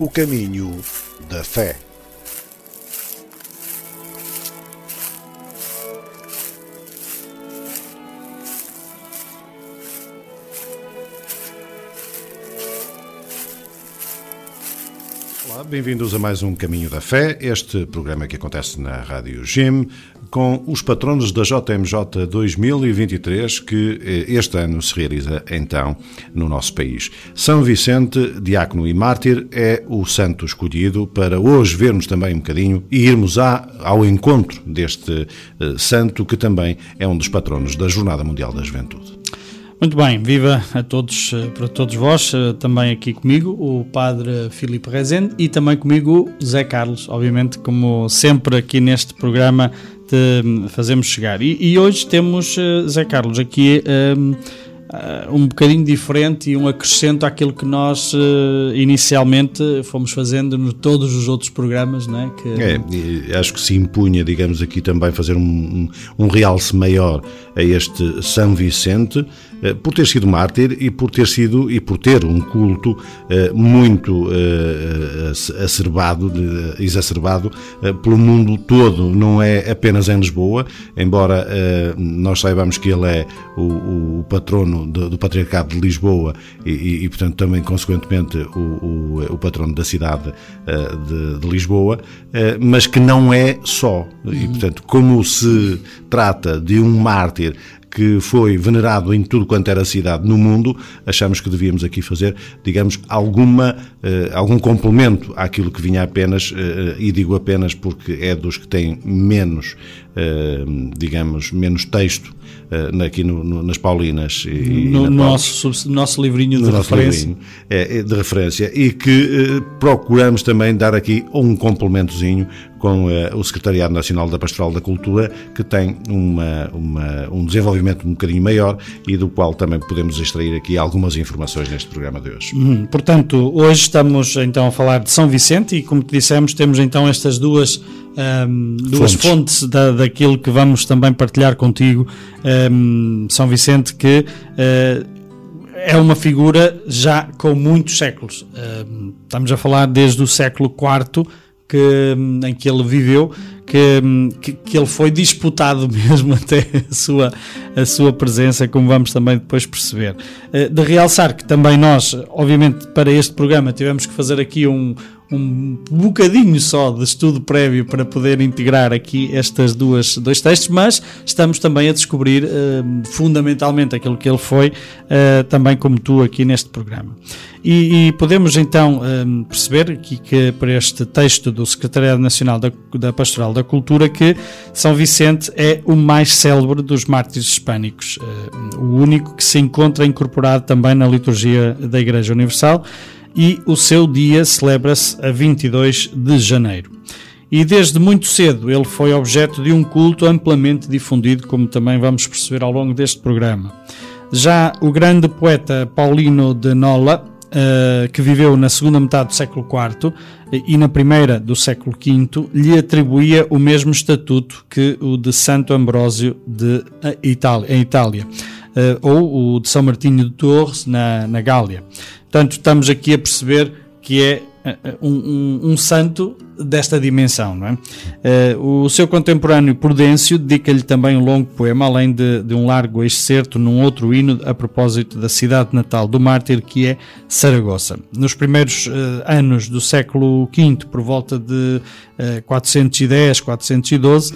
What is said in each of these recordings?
o caminho da fé. Bem-vindos a mais um Caminho da Fé, este programa que acontece na Rádio Gem, com os patronos da JMJ 2023, que eh, este ano se realiza então no nosso país. São Vicente, diácono e mártir, é o santo escolhido para hoje vermos também um bocadinho e irmos à, ao encontro deste uh, santo, que também é um dos patronos da Jornada Mundial da Juventude. Muito bem, viva a todos, eh, para todos vós, também aqui comigo, o Padre Filipe Rezende e também comigo Zé Carlos, obviamente, como sempre aqui neste programa te fazemos chegar. E, e hoje temos, Zé Carlos, aqui um, um bocadinho diferente e um acrescento àquilo que nós uh, inicialmente fomos fazendo no todos os outros programas, né? Que... É, acho que se impunha, digamos, aqui também fazer um, um, um realce maior a este São Vicente, uh, por ter sido mártir e por ter sido e por ter um culto uh, muito acerbado, exacerbado pelo mundo todo, não é apenas em Lisboa, embora nós saibamos que ele é o, o patrono do, do Patriarcado de Lisboa e, e, e, portanto, também, consequentemente, o, o, o patrono da cidade uh, de, de, Lisboa, uh, mas que não é só. E, portanto, como se trata de um mártir que foi venerado em tudo quanto era cidade no mundo, achamos que devíamos aqui fazer, digamos, alguma, uh, algum complemento àquilo que vinha apenas, e digo apenas porque é dos que têm menos, digamos, menos texto uh, aqui no, no, nas Paulinas. E, no, e nosso, nosso livrinho de referência. Livrinho, é, é, de referência. E que uh, procuramos também dar aqui um complementozinho com uh, o Secretariado Nacional da Pastoral da Cultura, que tem uma, uma, um desenvolvimento um bocadinho maior e do qual também podemos extrair aqui algumas informações neste programa de hoje. Hum, portanto, hoje estamos então a falar de São Vicente e, como te dissemos, temos então estas duas um, duas fontes, fontes da, daquilo que vamos também partilhar contigo, um, São Vicente, que uh, é uma figura já com muitos séculos. Um, estamos a falar desde o século IV que, em que ele viveu, que, que, que, ele foi disputado mesmo até a sua, a sua presença, como vamos também depois perceber. Uh, de realçar que também nós, obviamente, para este programa tivemos que fazer aqui um, um bocadinho só de estudo prévio para poder integrar aqui estas duas dois textos, mas estamos também a descobrir uh, fundamentalmente aquilo que ele foi, uh, também como tu aqui neste programa. E, e podemos então um, perceber aqui que para este texto do Secretariado Nacional da, da, Pastoral da Cultura que São Vicente é o mais célebre dos mártires hispânicos, uh, o único que se encontra incorporado também na liturgia da Igreja Universal e o seu dia celebra-se a 22 de janeiro. E desde muito cedo ele foi objeto de um culto amplamente difundido, como também vamos perceber ao longo deste programa. Já o grande poeta Paulino de Nola, uh, que viveu na segunda metade do século IV e na primeira do século V, lhe atribuía o mesmo estatuto que o de Santo Ambrósio de Itália, em Itália, ou o de São Martinho de Torres na, na Gália. Portanto, estamos aqui a perceber que é eh, eh, um, um, um, santo desta dimensão. Não é? Uh, o seu contemporâneo Prudêncio dedica-lhe também um longo poema, além de, de, um largo excerto num outro hino a propósito da cidade natal do mártir, que é Saragossa. Nos primeiros uh, anos do século V, por volta de uh, 410, 412,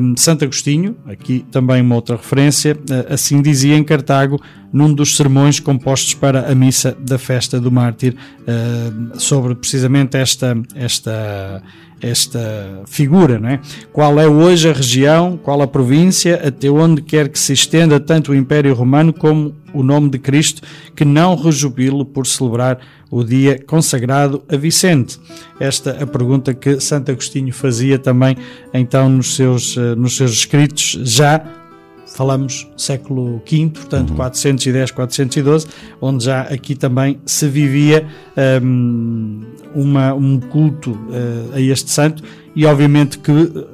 um, Santo Agostinho, aqui também uma outra referência, uh, assim dizia em Cartago, num dos sermões compostos para a missa da festa do mártir, sobre precisamente esta, esta, esta figura, não é? Qual é hoje a região, qual a província, até onde quer que se estenda tanto o Império Romano como o nome de Cristo, que não rejubile por celebrar o dia consagrado a Vicente? Esta é a pergunta que Santo Agostinho fazia também então nos seus, eh, nos seus escritos, já falamos século V, portanto uhum. 410, 412, onde já aqui também se vivia um, uma, um culto uh, a este santo e obviamente que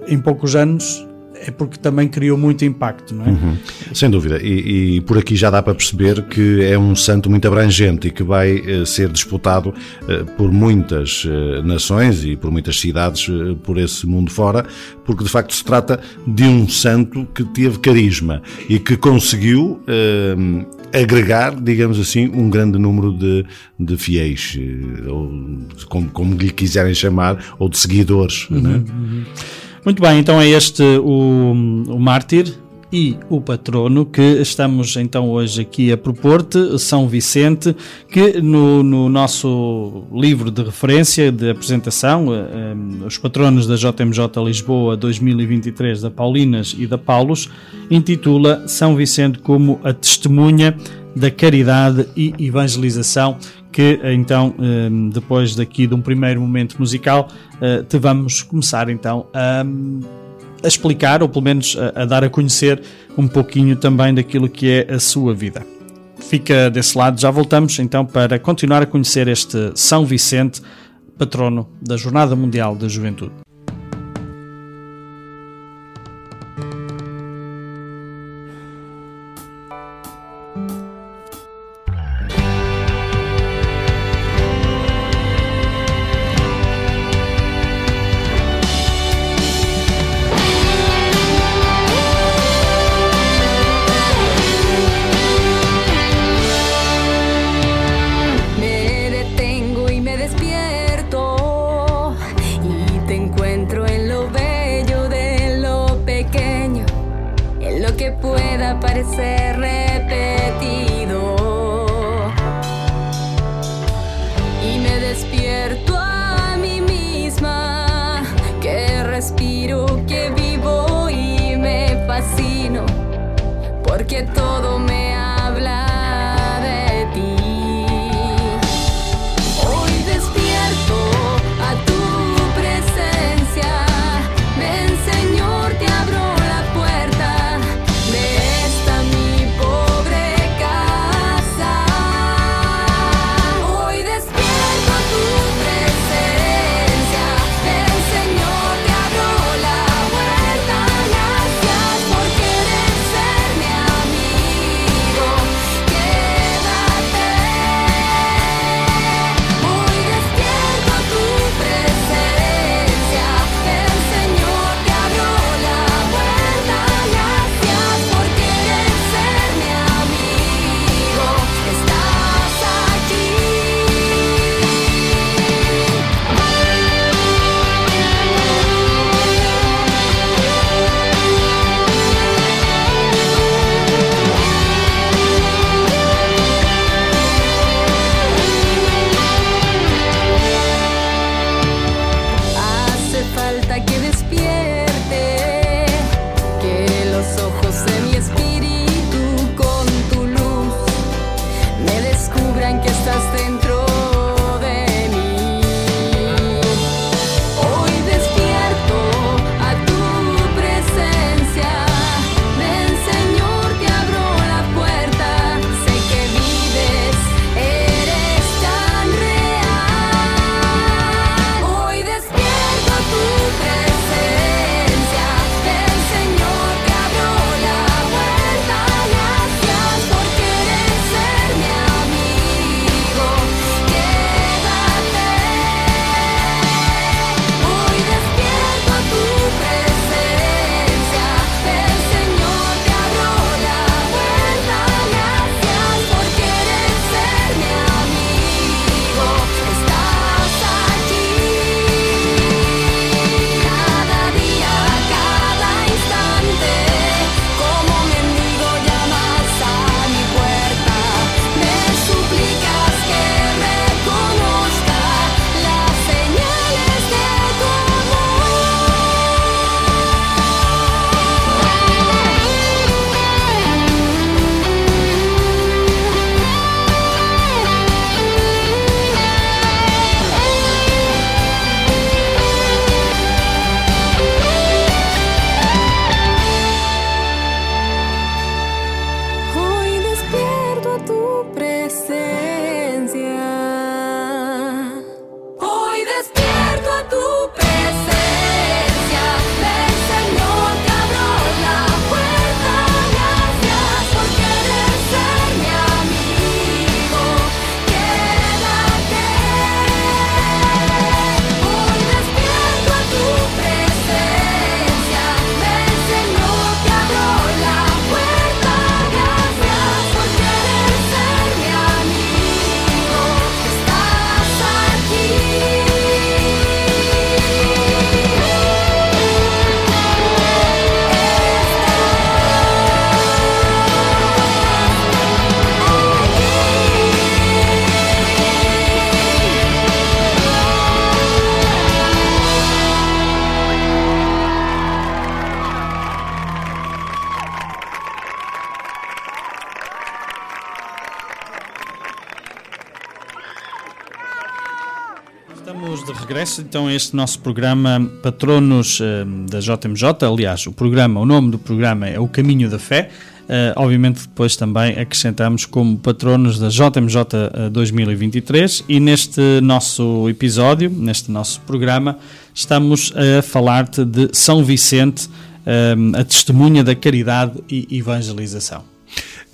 em poucos anos é porque também criou muito impacto, não é? Uhum. Sem dúvida, e, e, por aqui já dá para perceber que é um santo muito abrangente e que vai uh, ser disputado uh, por muitas uh, nações e por muitas cidades por esse mundo fora, porque de facto se trata de um santo que teve carisma e que conseguiu agregar, digamos assim, um grande número de, de fiéis, ou como, como lhe quiserem chamar, ou de seguidores. Uhum, é? uhum. Muito bem, então é este o, o mártir e o patrono que estamos então hoje aqui a propor-te, São Vicente, que no, no, nosso livro de referência, de apresentação, eh, eh, Os Patronos da JMJ Lisboa 2023, da Paulinas e da Paulos, intitula São Vicente como a testemunha da caridade e evangelização que então, hum, depois daqui de um primeiro momento musical, eh, te vamos começar então a, a explicar, ou pelo menos a, a, dar a conhecer um pouquinho também daquilo que é a sua vida. Fica desse lado, já voltamos então para continuar a conhecer este São Vicente, patrono da Jornada Mundial da Juventude. Então este nosso programa Patronos uh, da JMJ. Aliás, o programa, o nome do programa é O Caminho da Fé. Uh, obviamente depois também acrescentamos como patronos da JMJ 2023 e neste nosso episódio, neste nosso programa, estamos a falar-te de São Vicente, a testemunha da caridade e evangelização.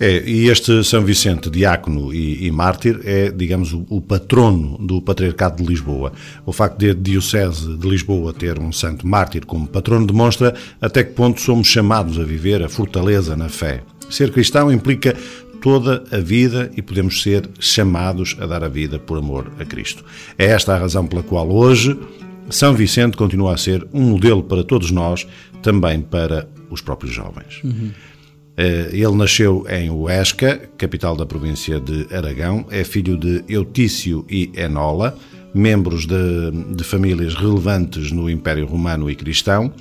É, e este São Vicente, diácono e, e mártir, é, digamos, o, o, patrono do Patriarcado de Lisboa. O facto de a Diocese de Lisboa ter um santo mártir como patrono demonstra até que ponto somos chamados a viver a fortaleza na fé. Ser cristão implica toda a vida e podemos ser chamados a dar a vida por amor a Cristo. É esta a razão pela qual hoje São Vicente continua a ser um modelo para todos nós, também para os próprios jovens. Uhum. Eh, ele nasceu em Huesca, capital da província de Aragão. É filho de Eutício e Enola, membros de, de famílias relevantes no Império Romano e Cristão.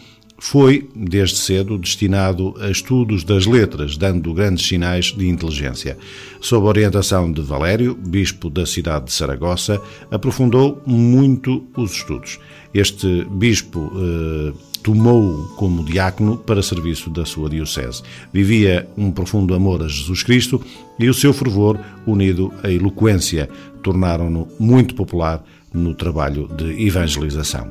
Foi, desde cedo, destinado a estudos das letras, dando grandes sinais de inteligência. Sob a orientação de Valério, bispo da cidade de Saragossa, aprofundou muito os estudos. Este bispo eh, tomou-o como diácono para serviço da sua diocese. Vivia um profundo amor a Jesus Cristo e o seu fervor, unido à eloquência, tornaram-no muito popular no trabalho de evangelização.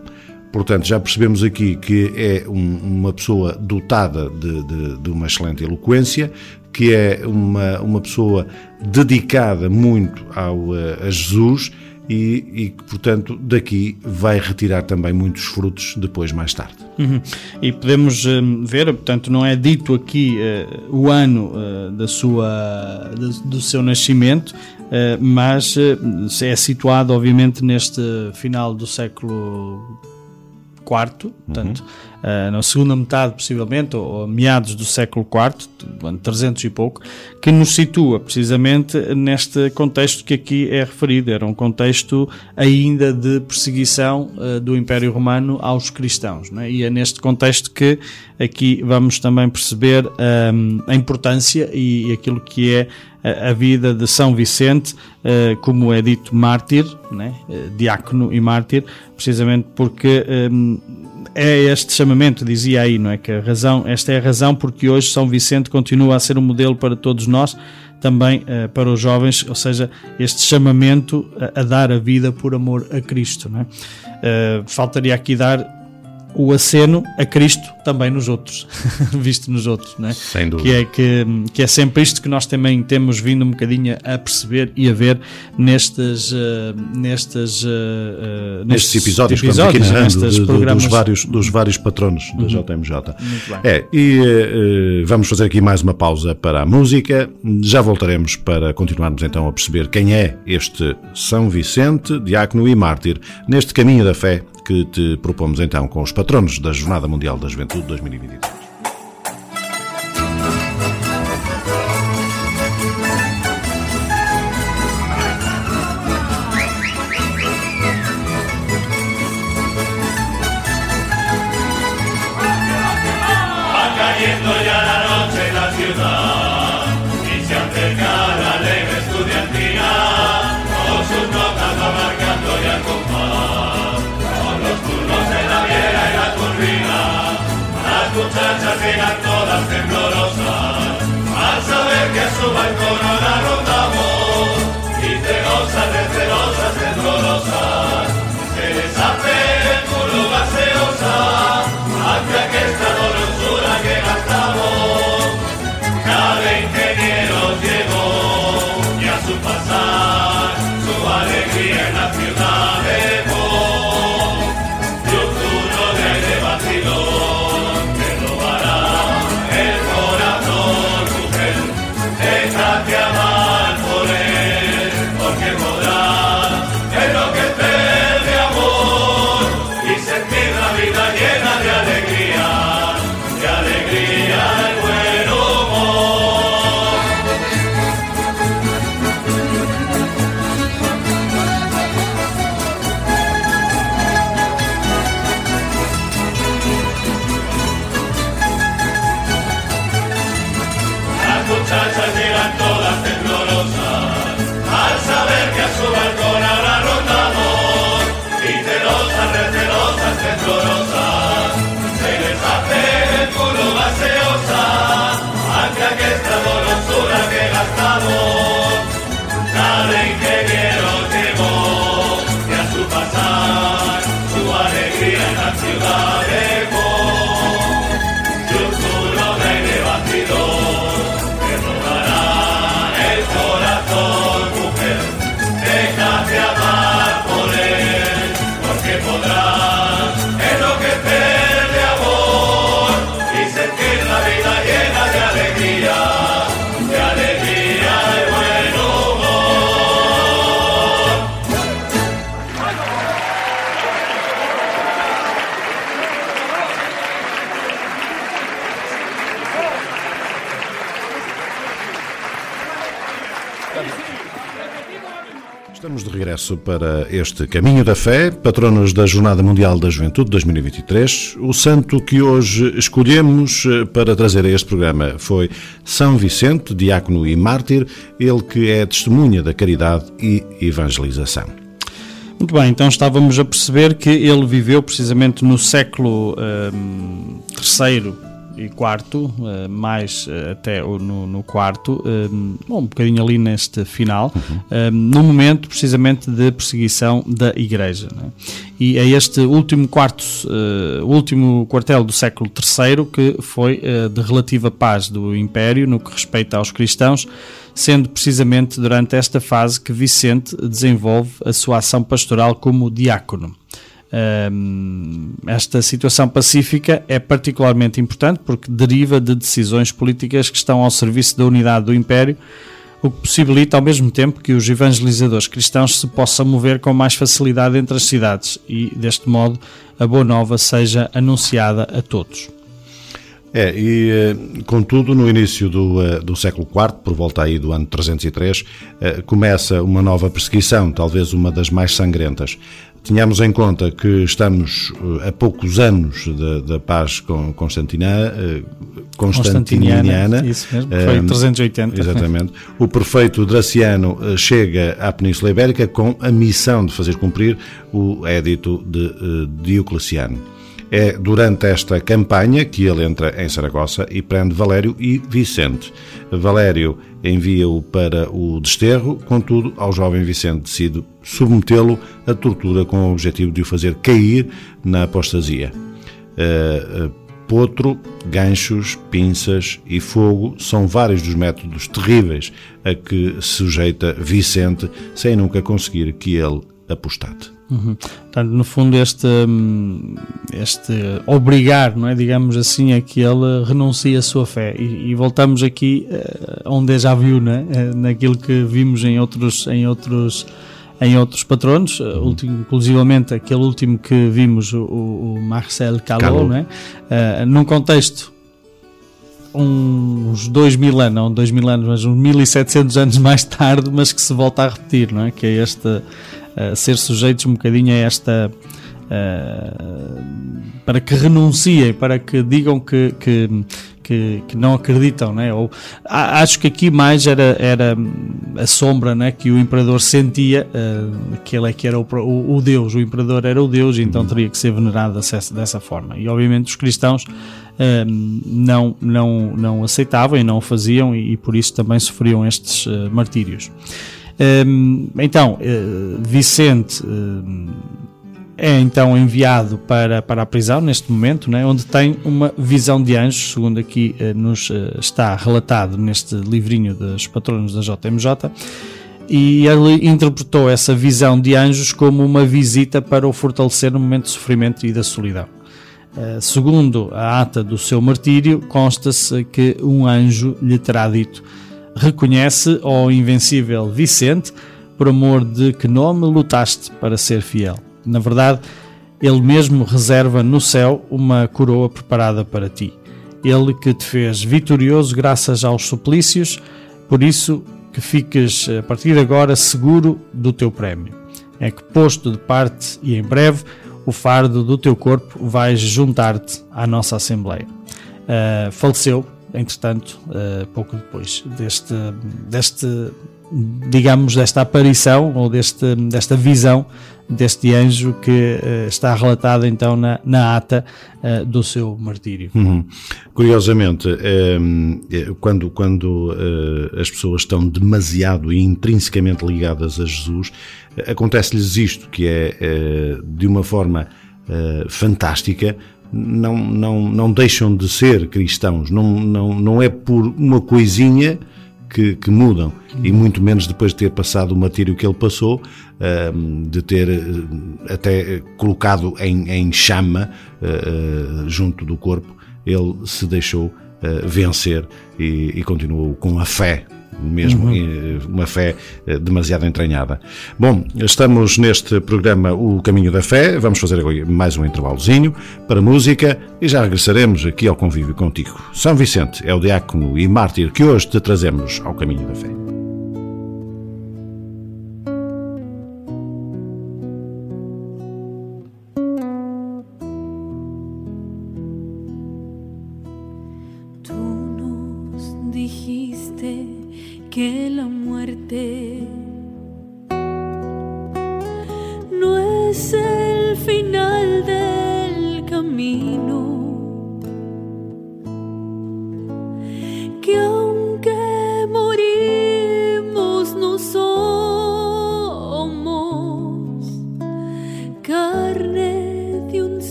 Portanto, já percebemos aqui que é um, uma pessoa dotada de, de, de, uma excelente eloquência, que é uma, uma pessoa dedicada muito ao, a Jesus e que, portanto, daqui vai retirar também muitos frutos depois, mais tarde. Uhum. E podemos um, ver, portanto, não é dito aqui uh, o ano uh, da sua, do seu nascimento, uh, mas é situado, obviamente, neste final do século IV, portanto, uhum. uh, na segunda metade, possivelmente, ou, ou meados do século IV, 300 e pouco, que nos situa precisamente neste contexto que aqui é referido. Era um contexto ainda de perseguição uh, do Império Romano aos cristãos. É? E é neste contexto que aqui vamos também perceber um, a importância e, e aquilo que é a, vida de São Vicente, uh, como é dito, mártir, né? Uh, diácono e mártir, precisamente porque um, é este chamamento, dizia aí, não é? Que a razão, esta é a razão porque hoje São Vicente continua a ser um modelo para todos nós, também para os jovens, ou seja, este chamamento a, a, dar a vida por amor a Cristo. Não é? faltaria aqui dar o aceno a Cristo também nos outros, visto nos outros, né? Sem dúvida. Que é, que, que é sempre isto que nós também temos vindo um bocadinho a perceber e a ver nestes, uh, nestes, uh, uh, nestes, episódios, episódios que vamos aqui programas... dos, vários, dos vários patronos da uhum. JMJ. É, e vamos fazer aqui mais uma pausa para a música. Já voltaremos para continuarmos então a perceber quem é este São Vicente, diácono e mártir, neste caminho da fé que te propomos então com os patronos da Jornada Mundial da Juventude 2023. Regresso para este Caminho da Fé, patronos da Jornada Mundial da Juventude 2023. O santo que hoje escolhemos eh, para trazer a este programa foi São Vicente, diácono e mártir, ele que é testemunha da caridade e evangelização. Muito bem, então estávamos a perceber que ele viveu precisamente no século um, ehm, terceiro e quarto, eh, mais eh, até no, no quarto, eh, um bocadinho ali neste final, uhum. no momento precisamente de perseguição da Igreja. É? E é este último quarto, último quartel do século III que foi de relativa paz do Império no que respeita aos cristãos, sendo precisamente durante esta fase que Vicente desenvolve a sua ação pastoral como diácono esta situação pacífica é particularmente importante porque deriva de decisões políticas que estão ao serviço da unidade do Império, o que possibilita ao mesmo tempo que os evangelizadores cristãos se possam mover com mais facilidade entre as cidades e, deste modo, a boa nova seja anunciada a todos. É, e eh, contudo, no início do, eh, do século IV, por volta aí do ano 303, eh, começa uma nova perseguição, talvez uma das mais sangrentas. Tínhamos em conta que estamos a poucos anos da, da paz com Constantina, constantiniana. Isso mesmo, foi 380. Exatamente. O prefeito Draciano chega à Península Ibérica com a missão de fazer cumprir o édito de Diocleciano. É durante esta campanha que ele entra em Saragossa e prende Valério e Vicente. Valério envia-o para o desterro, contudo, ao jovem Vicente decide submetê-lo à tortura com o objetivo de o fazer cair na apostasia. Uh, potro, ganchos, pinças e fogo são vários dos métodos terríveis a que sujeita Vicente sem nunca conseguir que ele apostate. Uhum. Portanto, no fundo, este, hum, este obrigar, não é? digamos assim, a que ele renuncie à sua fé. E, e voltamos aqui uh, a um déjà vu, né? Uh, naquilo que vimos em outros, em outros, em outros patronos, uh, ultim, inclusivamente aquele último que vimos, o, o Marcel Calot, né? Uh, num contexto uns dois mil anos, não dois mil anos, mas uns 1700 anos mais tarde, mas que se volta a repetir, não é? Que é este ser sujeitos um bocadinho a esta. Uh, para que renunciem, para que digam que, que, que, que não acreditam, né? Ou, acho que aqui mais era, era a sombra né, que o imperador sentia, uh, que ele é que era o, o, o, Deus, o imperador era o Deus, então teria que ser venerado dessa, dessa forma. E obviamente os cristãos uh, não, não, não aceitavam e não o faziam, e, e por isso também sofriam estes martírios. Hum, então, eh, Vicente hum, é então enviado para, para a prisão neste momento, né, onde tem uma visão de anjos, segundo aqui eh, nos eh, está relatado neste livrinho dos patronos da JMJ, e ele interpretou essa visão de anjos como uma visita para o fortalecer no momento de sofrimento e da solidão. segundo a ata do seu martírio, consta-se que um anjo lhe terá dito reconhece ao invencível Vicente por amor de que nome lutaste para ser fiel. Na verdade, ele mesmo reserva no céu uma coroa preparada para ti. Ele que te fez vitorioso graças aos suplícios, por isso que fiques a partir de agora seguro do teu prémio. É que posto de parte e em breve o fardo do teu corpo vais juntar-te à nossa Assembleia. Uh, faleceu entretanto, uh, pouco depois deste, deste, digamos, desta aparição ou deste, desta visão deste anjo que uh, está relatado então na, na ata uh, do seu martírio. Uhum. Curiosamente, quando, quando as pessoas estão demasiado e intrinsecamente ligadas a Jesus, acontece-lhes isto, que é de uma forma fantástica, não, não, não deixam de ser cristãos. Não, não, não é por uma coisinha que, que, mudam, e muito menos depois de ter passado o martírio que ele passou, de ter eh, até colocado em, em chama eh, eh, junto do corpo, ele se deixou vencer e, e continuou com a fé mesmo uhum. uma fé demasiado entranhada. Bom, estamos neste programa O Caminho da Fé, vamos fazer agora mais um intervalozinho para música e já regressaremos aqui ao convívio contigo. São Vicente é o diácono e mártir que hoje te trazemos ao Caminho da Fé.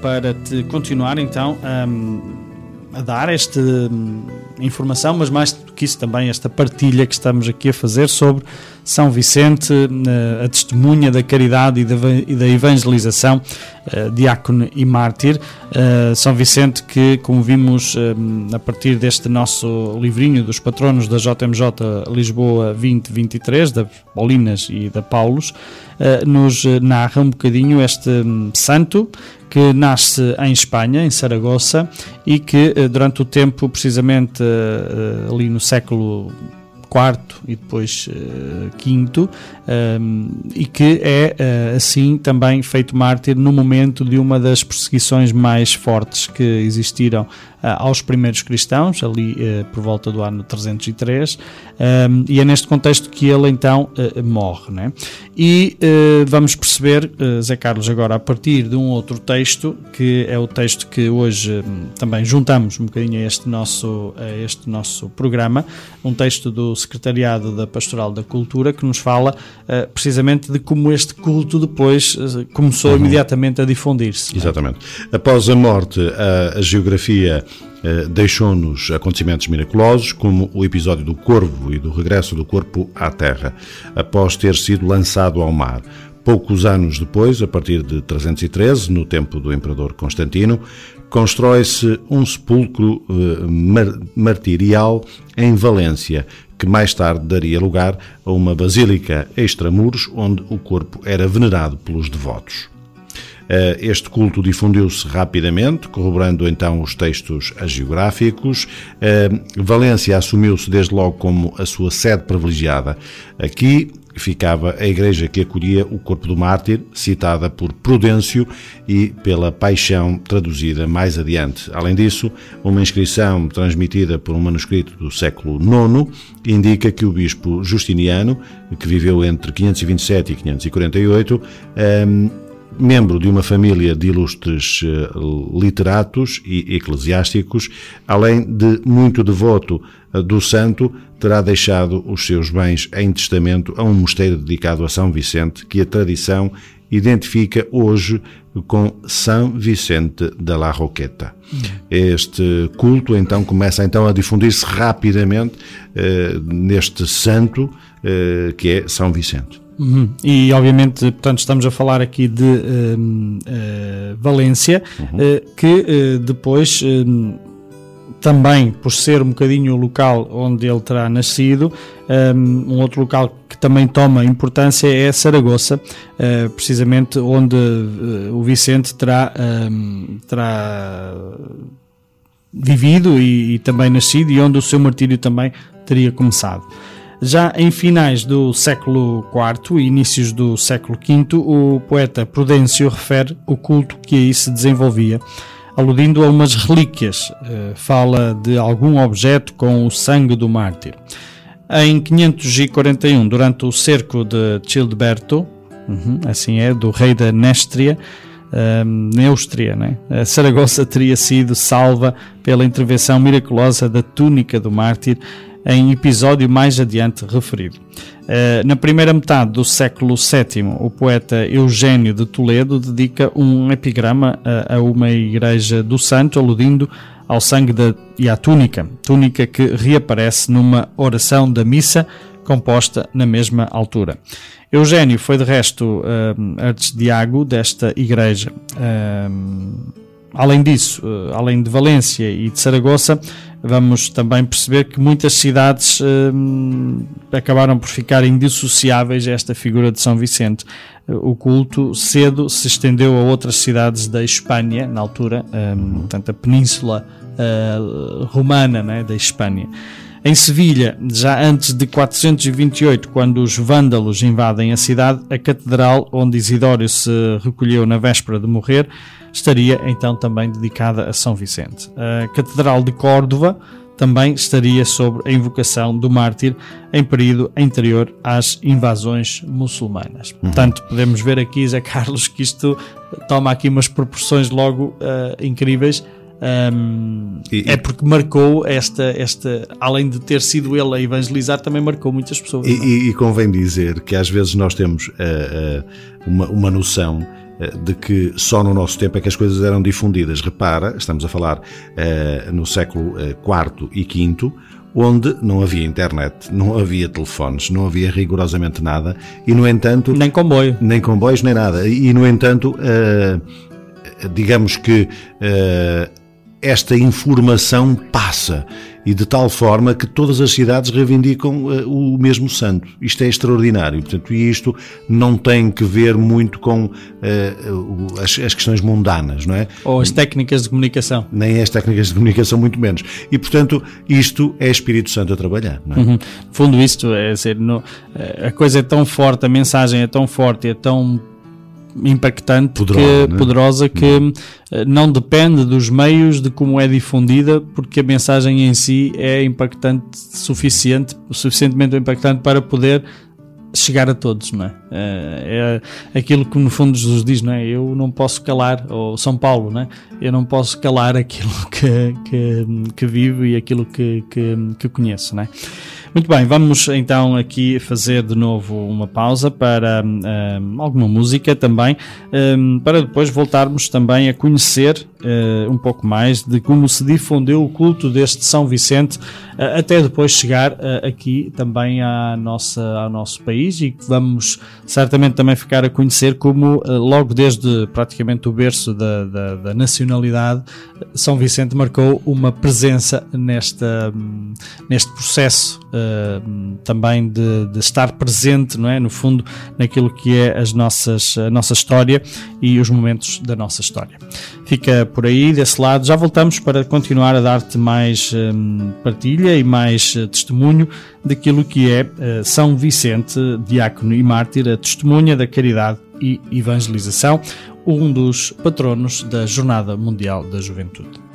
Para te continuar então a, a dar esta hum, informação, mas mais do que isso também esta partilha que estamos aqui a fazer sobre São Vicente, eh, a testemunha da caridade e da evangelização, eh, diácono e mártir. Eh, São Vicente que, como vimos hum, a partir deste nosso livrinho dos patronos da JMJ Lisboa 2023, da Paulinas e da Paulos, nos narra um bocadinho este hum, santo que nasce em Espanha, em Saragossa, e que eh, durante o tempo, precisamente eh, ali no século quarto e depois uh, quinto um, e que é uh, assim também feito mártir no momento de uma das perseguições mais fortes que existiram aos primeiros cristãos, ali por volta do ano 303, e é neste contexto que ele então morre. Né? E vamos perceber, Zé Carlos, agora a partir de um outro texto, que é o texto que hoje hum, também juntamos um bocadinho a este nosso, a este nosso programa, um texto do Secretariado da Pastoral da Cultura que nos fala precisamente de como este culto depois começou uhum. imediatamente a difundir-se. É? Exatamente. Após a morte, a, a geografia eh, deixou-nos acontecimentos miraculosos, como o episódio do corvo e do regresso do corpo à terra, após ter sido lançado ao mar. Poucos anos depois, a partir de 313, no tempo do imperador Constantino, constrói-se um sepulcro eh, mar martirial em Valência, que mais tarde daria lugar a uma basílica extramuros, onde o corpo era venerado pelos devotos. Eh, este culto difundiu-se rapidamente, corroborando então os textos hagiográficos. Eh, Valência assumiu-se desde logo como a sua sede privilegiada. Aqui ficava a igreja que acolhia o corpo do mártir, citada por Prudêncio e pela Paixão, traduzida mais adiante. Além disso, uma inscrição transmitida por um manuscrito do século IX indica que o bispo Justiniano, que viveu entre 527 e 548, membro de uma família de ilustres eh, literatos e eclesiásticos, além de muito devoto eh, do santo, terá deixado os seus bens em testamento a um mosteiro dedicado a São Vicente, que a tradição identifica hoje com São Vicente da la Roqueta. Este culto então começa então a difundir-se rapidamente eh, neste santo eh, que é São Vicente. Uhum. E obviamente, portanto, estamos a falar aqui de uh, Valência, uhum. uh, que depois também por ser um bocadinho o local onde ele terá nascido, um outro local que também toma importância é Saragoça, precisamente onde o Vicente terá, terá vivido e, e também nascido e onde o seu martírio também teria começado. Já em finais do século IV e inícios do século V, o poeta Prudêncio refere o culto que aí se desenvolvia, aludindo a umas relíquias. Eh, fala de algum objeto com o sangue do mártir. Em 541, durante o cerco de Childeberto, uhum, assim é, do rei da Néstria, um, Neustria, né? a Saragossa teria sido salva pela intervenção miraculosa da túnica do mártir em episódio mais adiante referido. Uh, na primeira metade do século VII, o poeta Eugênio de Toledo dedica um epigrama a, uma igreja do santo, aludindo ao sangue da, e à túnica, túnica que reaparece numa oração da missa composta na mesma altura. Eugênio foi de resto uh, arcidiago desta igreja. Uh, além disso, além de Valência e de Saragossa, vamos também perceber que muitas cidades hum, acabaram por ficar indissociáveis a esta figura de São Vicente. O culto cedo se estendeu a outras cidades da Espanha, na altura, hum, portanto, a península uh, romana né, da Espanha. Em Sevilha, já antes de 428, quando os vândalos invadem a cidade, a catedral onde Isidório se recolheu na véspera de morrer estaria então também dedicada a São Vicente. A Catedral de Córdoba também estaria sobre a invocação do mártir em período anterior às invasões muçulmanas. Uhum. Portanto, podemos ver aqui, Zé Carlos, que isto toma aqui umas proporções logo uh, incríveis. Um, e, é porque marcou esta, esta, além de ter sido ele a evangelizar, também marcou muitas pessoas. E, é? e, convém dizer que às vezes nós temos uh, uh, uma, uma noção de que só no nosso tempo é que as coisas eram difundidas. Repara, estamos a falar uh, no século IV uh, e V, onde não havia internet, não havia telefones, não havia rigorosamente nada, e no entanto. Nem comboio. Nem comboios, nem nada. E no entanto, uh, digamos que esta informação passa e de tal forma que todas as cidades reivindicam uh, o mesmo santo. Isto é extraordinário. Portanto, e isto não tem que ver muito com uh, as, as, questões mundanas, não é? Ou as técnicas de comunicação. Nem as técnicas de comunicação, muito menos. E, portanto, isto é Espírito Santo a trabalhar, não é? Uhum. Fundo isto, é dizer, no, a coisa é tão forte, a mensagem é tão forte, é tão impactante, poderosa que, né? poderosa que hum. não depende dos meios de como é difundida, porque a mensagem em si é impactante suficiente, suficientemente impactante para poder chegar a todos, não é? é? É aquilo que no fundo Jesus diz, não é? Eu não posso calar, ou São Paulo, não é? Eu não posso calar aquilo que, que, que vivo e aquilo que, que, que conheço, não é? Muito bem, vamos então aqui fazer de novo uma pausa para um, alguma música também, um, para depois voltarmos também a conhecer uh, um pouco mais de como se difundeu o culto deste São Vicente, até depois chegar aqui também à nossa, ao nosso país e vamos certamente também ficar a conhecer como, logo desde praticamente o berço da, da, da nacionalidade, São Vicente marcou uma presença nesta, um, neste processo também de, de, estar presente, não é? No fundo, naquilo que é as nossas, a nossa história e os momentos da nossa história. Fica por aí, desse lado. Já voltamos para continuar a dar-te mais um, partilha e mais uh, testemunho daquilo que é uh, São Vicente, diácono e mártir, a testemunha da caridade e evangelização, um dos patronos da Jornada Mundial da Juventude.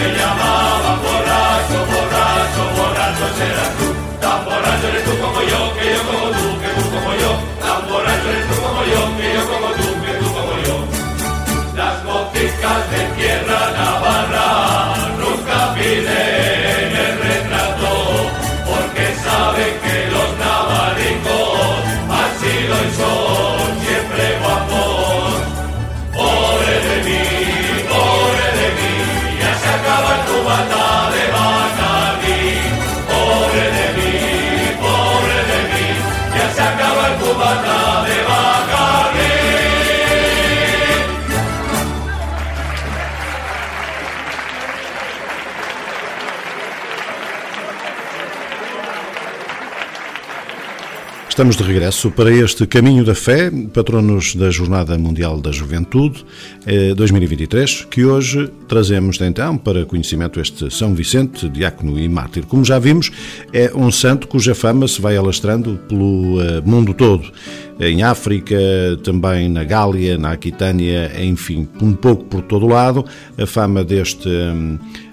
me llamaba borracho, borracho, borracho serás tú. Tan borracho eres tú como yo, que yo como tú, que tú como yo. Tan borracho eres tú como yo, que yo como tú, que tú como yo. Las boticas de tierra navarra nunca piden el retrato, porque saben que los navaricos han sido y son siempre guapos. Pobre de mí. Estamos de regresso para este Caminho da Fé, patronos da Jornada Mundial da Juventude 2023, eh, que hoje trazemos então para conhecimento este São Vicente, diácono e mártir. Como já vimos, é um santo cuja fama se vai alastrando pelo eh, mundo todo. Em África, também na Gália, na Aquitânia, enfim, um pouco por todo o lado. A fama deste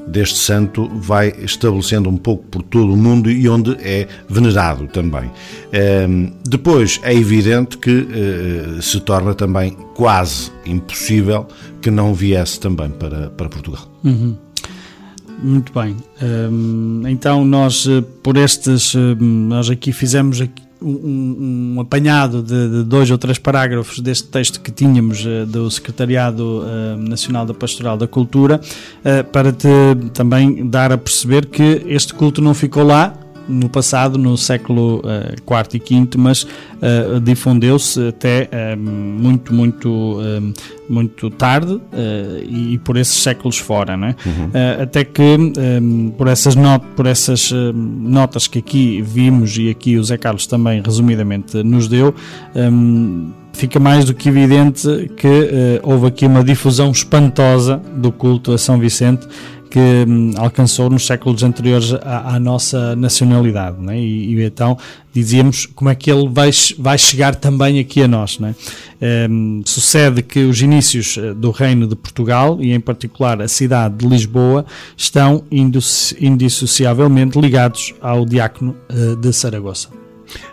deste santo vai estabelecendo um pouco por todo o mundo e onde é venerado também. Ehm, depois é evidente que eh, se torna também quase impossível que não viesse também para, para Portugal. Uhum. Muito bem. Ehm, então nós eh, por estes nós aqui fizemos aqui um, um apanhado de, de, dois ou três parágrafos deste texto que tínhamos uh, do Secretariado uh, Nacional da Pastoral da Cultura uh, para te também dar a perceber que este culto não ficou lá no passado, no século IV e V, mas uh, difundeu-se até uh, muito, muito, uh, muito tarde e por esses séculos fora, né? Uhum. até que por, essas not por essas notas que aqui vimos e aqui o Zé Carlos também resumidamente nos deu, um, fica mais do que evidente que houve aqui uma difusão espantosa do culto a São Vicente que hum, alcançou nos séculos anteriores à, à nossa nacionalidade, né? e, e, então dizíamos como é que ele vai, vai chegar também aqui a nós. Né? Um, sucede que os inícios eh, do Reino de Portugal, e em particular a cidade de Lisboa, estão indissociavelmente ligados ao diácono uh, de Saragoça.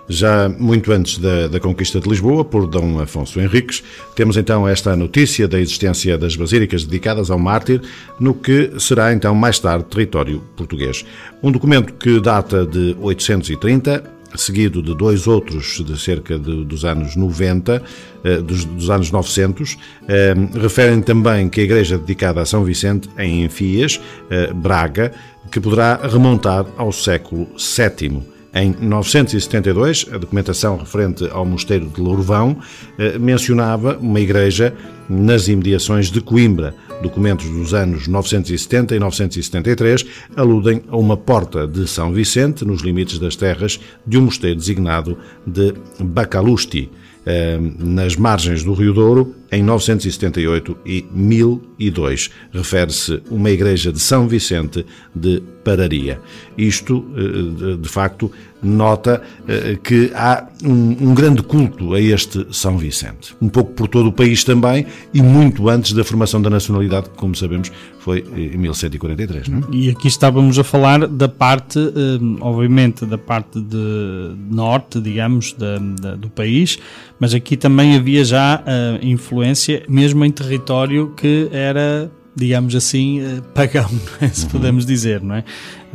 Já muito antes da, da, conquista de Lisboa por Dom Afonso Henriques, temos então esta notícia da existência das basílicas dedicadas ao mártir, no que será então mais tarde território português. Um documento que data de 830, seguido de dois outros de cerca de, dos anos 90, eh, dos, dos anos 900, eh, referem também que a igreja dedicada a São Vicente, em Enfias, eh, Braga, que poderá remontar ao século VII. Em 972, a documentação referente ao mosteiro de Lourvão eh, mencionava uma igreja nas imediações de Coimbra. Documentos dos anos 970 e 973 aludem a uma porta de São Vicente nos limites das terras de um mosteiro designado de Bacalusti. Eh, nas margens do Rio Douro em 978 e 1002. Refere-se uma igreja de São Vicente de Pararia. Isto, eh, de facto, nota eh, que há um, grande culto a este São Vicente. Um pouco por todo o país também e muito antes da formação da nacionalidade, que, como sabemos, foi em 1143. Não? É? E aqui estávamos a falar da parte, eh, obviamente, da parte de norte, digamos, da, da, do país, mas aqui também havia já a influência, mesmo em território que era digamos assim, eh, pagão, é? se uhum. podemos dizer, não é?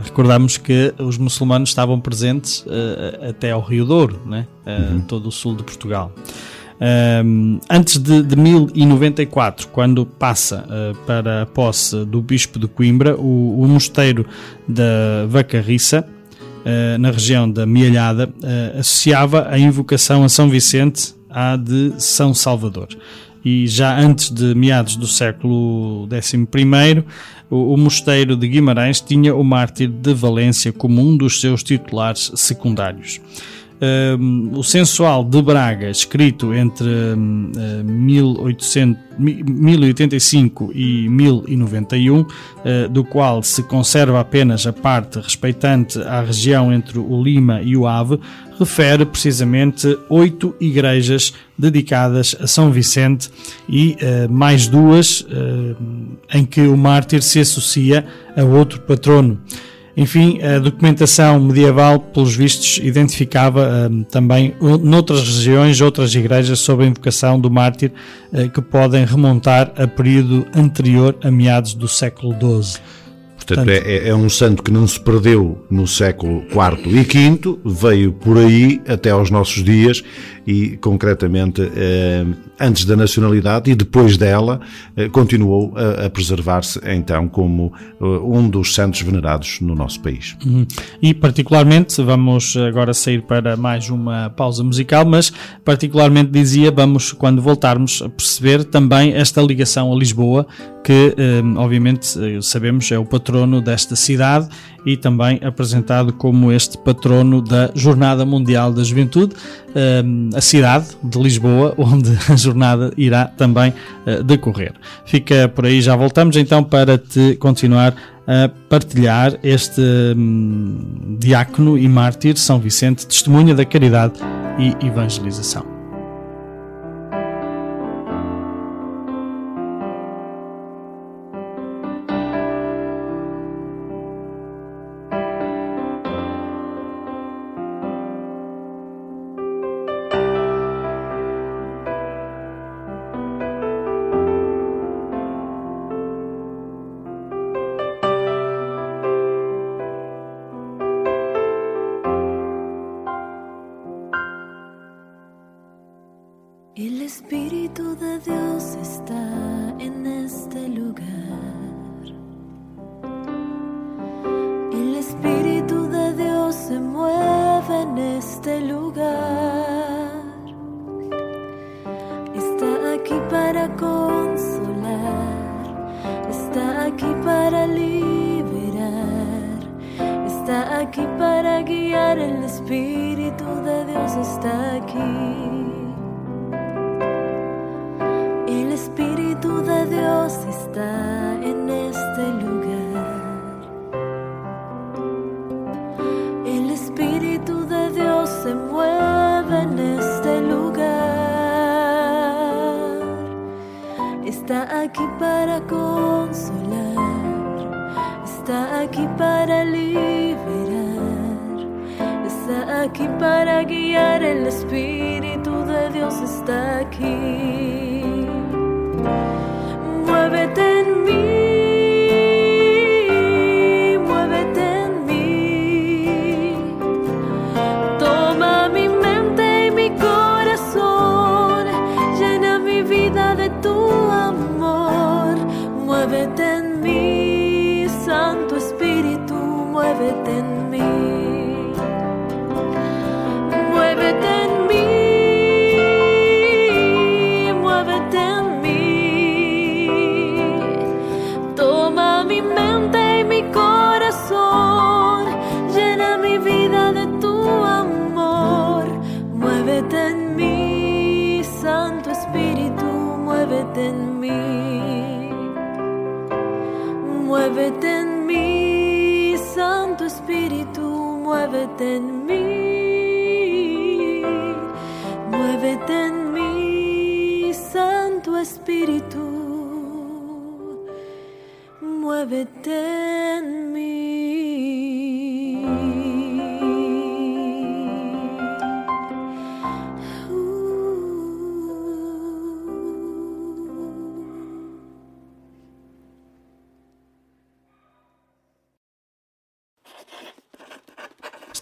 Recordamos que os muçulmanos estavam presentes uh, até ao Rio Douro, não é? Uh, uhum. todo o sul de Portugal. Um, antes de, de 1094, quando passa uh, para a posse do Bispo de Coimbra, o, o mosteiro da Vacarriça, na região da Mialhada, associava a invocação a São Vicente à de São Salvador e já antes de meados do século XI, o, o mosteiro de Guimarães tinha o mártir de Valência como um dos seus titulares secundários o Sensual de Braga, escrito entre um, 1800, 1085 e 1091, uh, do qual se conserva apenas a parte respeitante à região entre o Lima e o Ave, refere precisamente oito igrejas dedicadas a São Vicente e uh, mais duas uh, em que o mártir se associa a outro patrono. Enfim, a documentação medieval, pelos vistos, identificava um, também noutras regiões outras igrejas sob a invocação do mártir uh, que podem remontar a período anterior a meados do século XII. Portanto, Portanto é, é, um santo que não se perdeu no século IV e V, veio por aí até aos nossos dias e, concretamente, eh, antes da nacionalidade e depois dela, eh, continuou a, a preservar-se, então, como eh, um dos santos venerados no nosso país. Uhum. E, particularmente, vamos agora sair para mais uma pausa musical, mas, particularmente, dizia, vamos, quando voltarmos, a perceber também esta ligação a Lisboa, que, obviamente, sabemos é o patrono desta cidade e também apresentado como este patrono da Jornada Mundial da Juventude, a cidade de Lisboa, onde a jornada irá também eh, decorrer. Fica por aí, já voltamos então para te continuar a partilhar este hum, diácono e mártir São Vicente, testemunha da caridade e evangelização.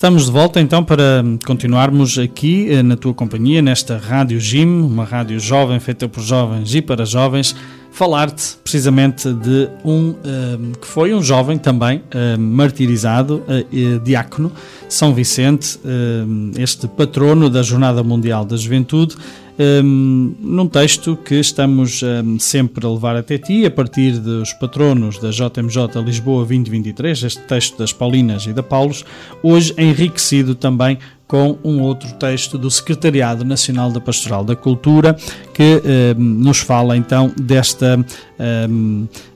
Estamos de volta então para continuarmos aqui eh, na tua companhia, nesta Rádio Gym, uma rádio jovem feita por jovens e para jovens, falar-te precisamente de um um que foi um jovem também um, martirizado, diácono, São Vicente, este patrono da Jornada Mundial da Juventude, um, num texto que estamos um, sempre a levar até ti, a partir dos patronos da JMJ Lisboa 2023, este texto das Paulinas e da Paulos, hoje enriquecido também com um outro texto do Secretariado Nacional da Pastoral da Cultura, que eh, nos fala então desta, eh,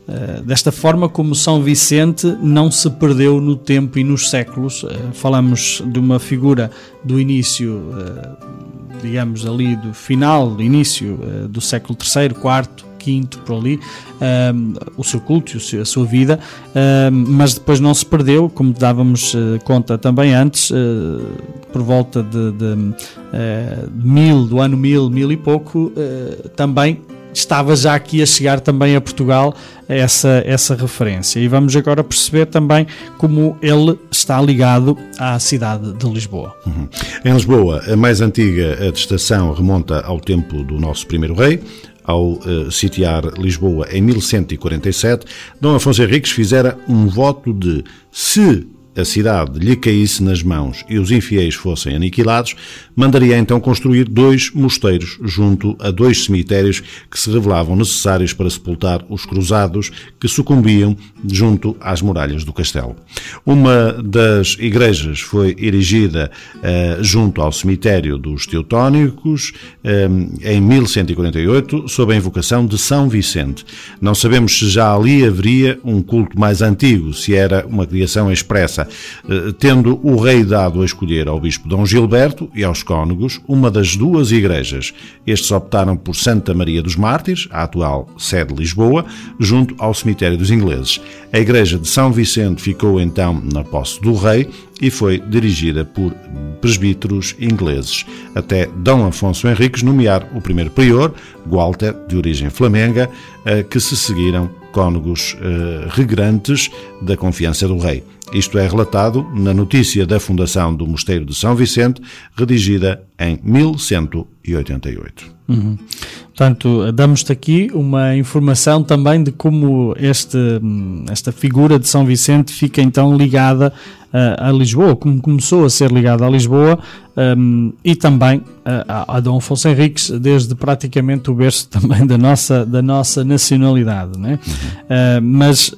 eh, desta forma como São Vicente não se perdeu no tempo e nos séculos. Eh, falamos de uma figura do início, eh, digamos ali, do final, do início eh, do século III, IV, quinto por ali, um, o seu culto, a sua vida, um, mas depois não se perdeu, como dávamos uh, conta também antes, uh, por volta de, de uh, mil, do ano mil, mil e pouco, também estava já aqui a chegar também a Portugal essa, essa referência. E vamos agora perceber também como ele está ligado à cidade de Lisboa. Uhum. Em Lisboa, a mais antiga atestação remonta ao tempo do nosso primeiro rei, ao uh, sitiar Lisboa em 1147, Dom Afonso Henriques fizera um voto de se a cidade lhe caísse nas mãos e os infiéis fossem aniquilados, mandaria então construir dois mosteiros junto a dois cemitérios que se revelavam necessários para sepultar os cruzados que sucumbiam junto às muralhas do castelo. Uma das igrejas foi erigida uh, junto ao cemitério dos Teutónicos eh, em 1148, sob a invocação de São Vicente. Não sabemos se já ali haveria um culto mais antigo, se era uma criação expressa eh, tendo o rei dado a escolher ao bispo Dom Gilberto e aos cônegos uma das duas igrejas. Estes optaram por Santa Maria dos Mártires, a atual sede de Lisboa, junto ao cemitério dos ingleses. A igreja de São Vicente ficou então na posse do rei e foi dirigida por presbíteros ingleses, até Dom Afonso Henriques nomear o primeiro prior, Walter, de origem flamenga, que se seguiram cônegos eh, regrantes da confiança do rei. Isto é relatado na notícia da fundação do Mosteiro de São Vicente, redigida em 1188. Uhum. Portanto, damos-te aqui uma informação também de como este, esta figura de São Vicente fica então ligada uh, a Lisboa, como começou a ser ligada a Lisboa um, e também uh, a, a Dom Afonso Henriques, desde praticamente o berço também da nossa, da nossa nacionalidade. Né? Uhum. Uh, mas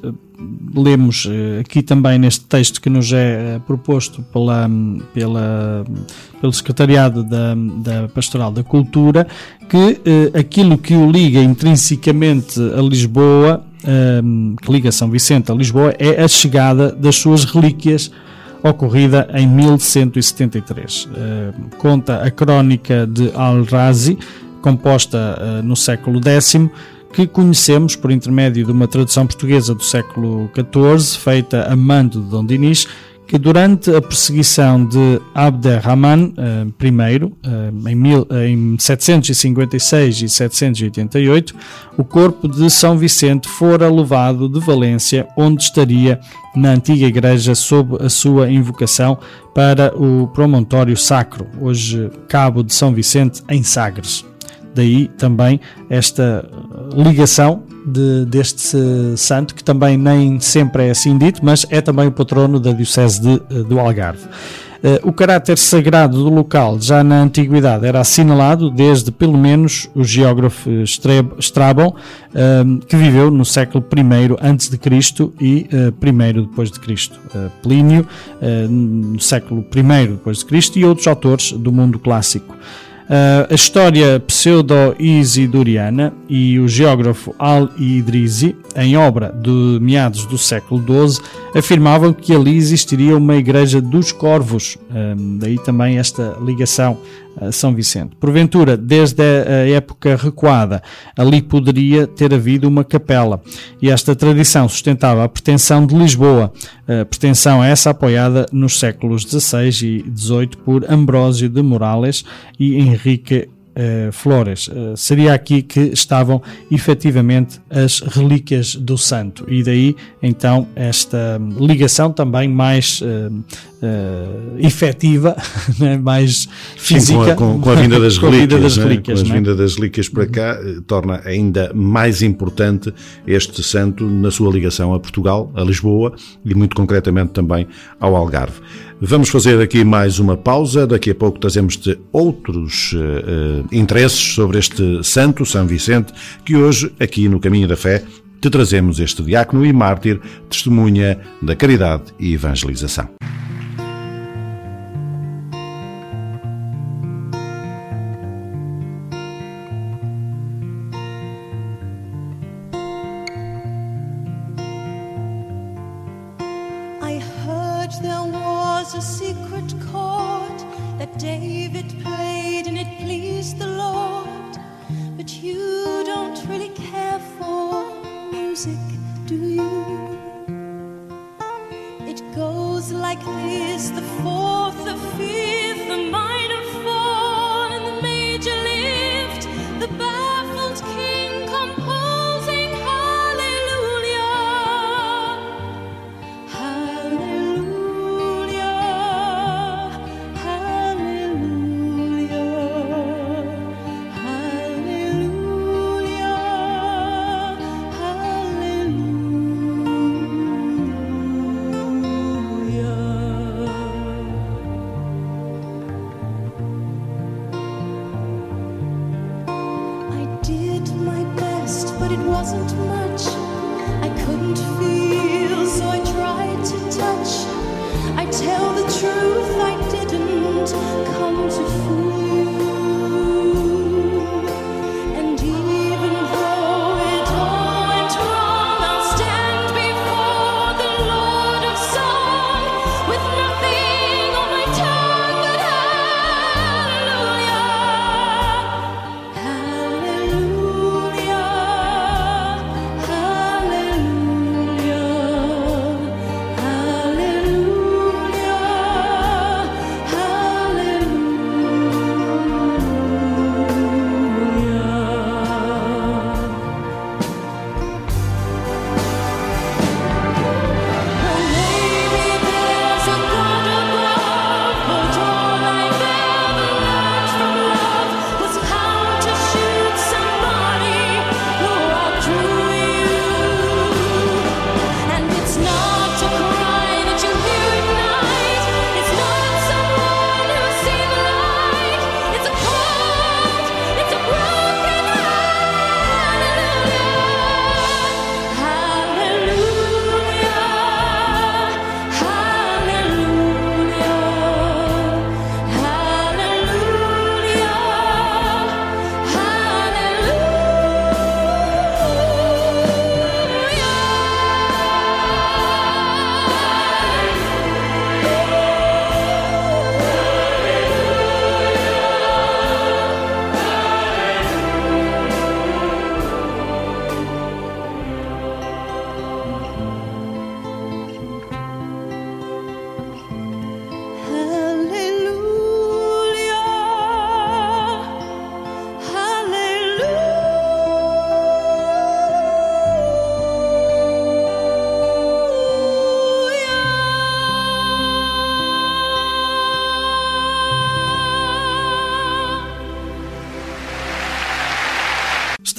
lemos aqui também neste texto que nos é proposto pela, pela, pelo Secretariado da, da Pastoral da Cultura, que aquilo que o liga intrinsecamente a Lisboa, que liga São Vicente a Lisboa, é a chegada das suas relíquias ocorrida em 1173. conta a crónica de Al-Razi, composta no século X, que conhecemos por intermédio de uma tradução portuguesa do século XIV, feita a mando de Dom Dinis, que durante a perseguição de Abderrahman uh, I, uh, em, uh, em 756 e 788, o corpo de São Vicente fora levado de Valência, onde estaria na antiga igreja sob a sua invocação para o promontório sacro, hoje Cabo de São Vicente, em Sagres. Daí também esta ligação de, deste santo, que também nem sempre é assim dito, mas é também o patrono da Diocese de, do Algarve. Eh, o caráter sagrado do local já na antiguidade era assinalado desde pelo menos o geógrafo Strabon, eh, que viveu no século I antes de Cristo e eh, I depois de Cristo. Plínio no século I depois de Cristo e outros autores do mundo clássico. Uh, a história pseudo-isidoriana e o geógrafo Al-Idrisi, em obra de meados do século XII, afirmavam que ali existiria uma igreja dos corvos, uh, daí também esta ligação são Vicente. Porventura, desde a época recuada, ali poderia ter havido uma capela, e esta tradição sustentava a pretensão de Lisboa, a pretensão essa apoiada nos séculos XVI e XVIII por Ambrósio de Morales e Henrique Uh, Flores. Uh, seria aqui que estavam efetivamente as relíquias do santo e daí então esta ligação também mais uh, efetiva, né? mais física. Sim, com, a, com, a, vinda das relíquias, né? com a vinda das relíquias para cá, torna ainda mais importante este santo na sua ligação a Portugal, a Lisboa e muito concretamente também ao Algarve. Vamos fazer aqui mais uma pausa. Daqui a pouco trazemos-te outros uh, interesses sobre este santo, São Vicente, que hoje, aqui no Caminho da Fé, te trazemos este diácono e mártir, testemunha da caridade e evangelização.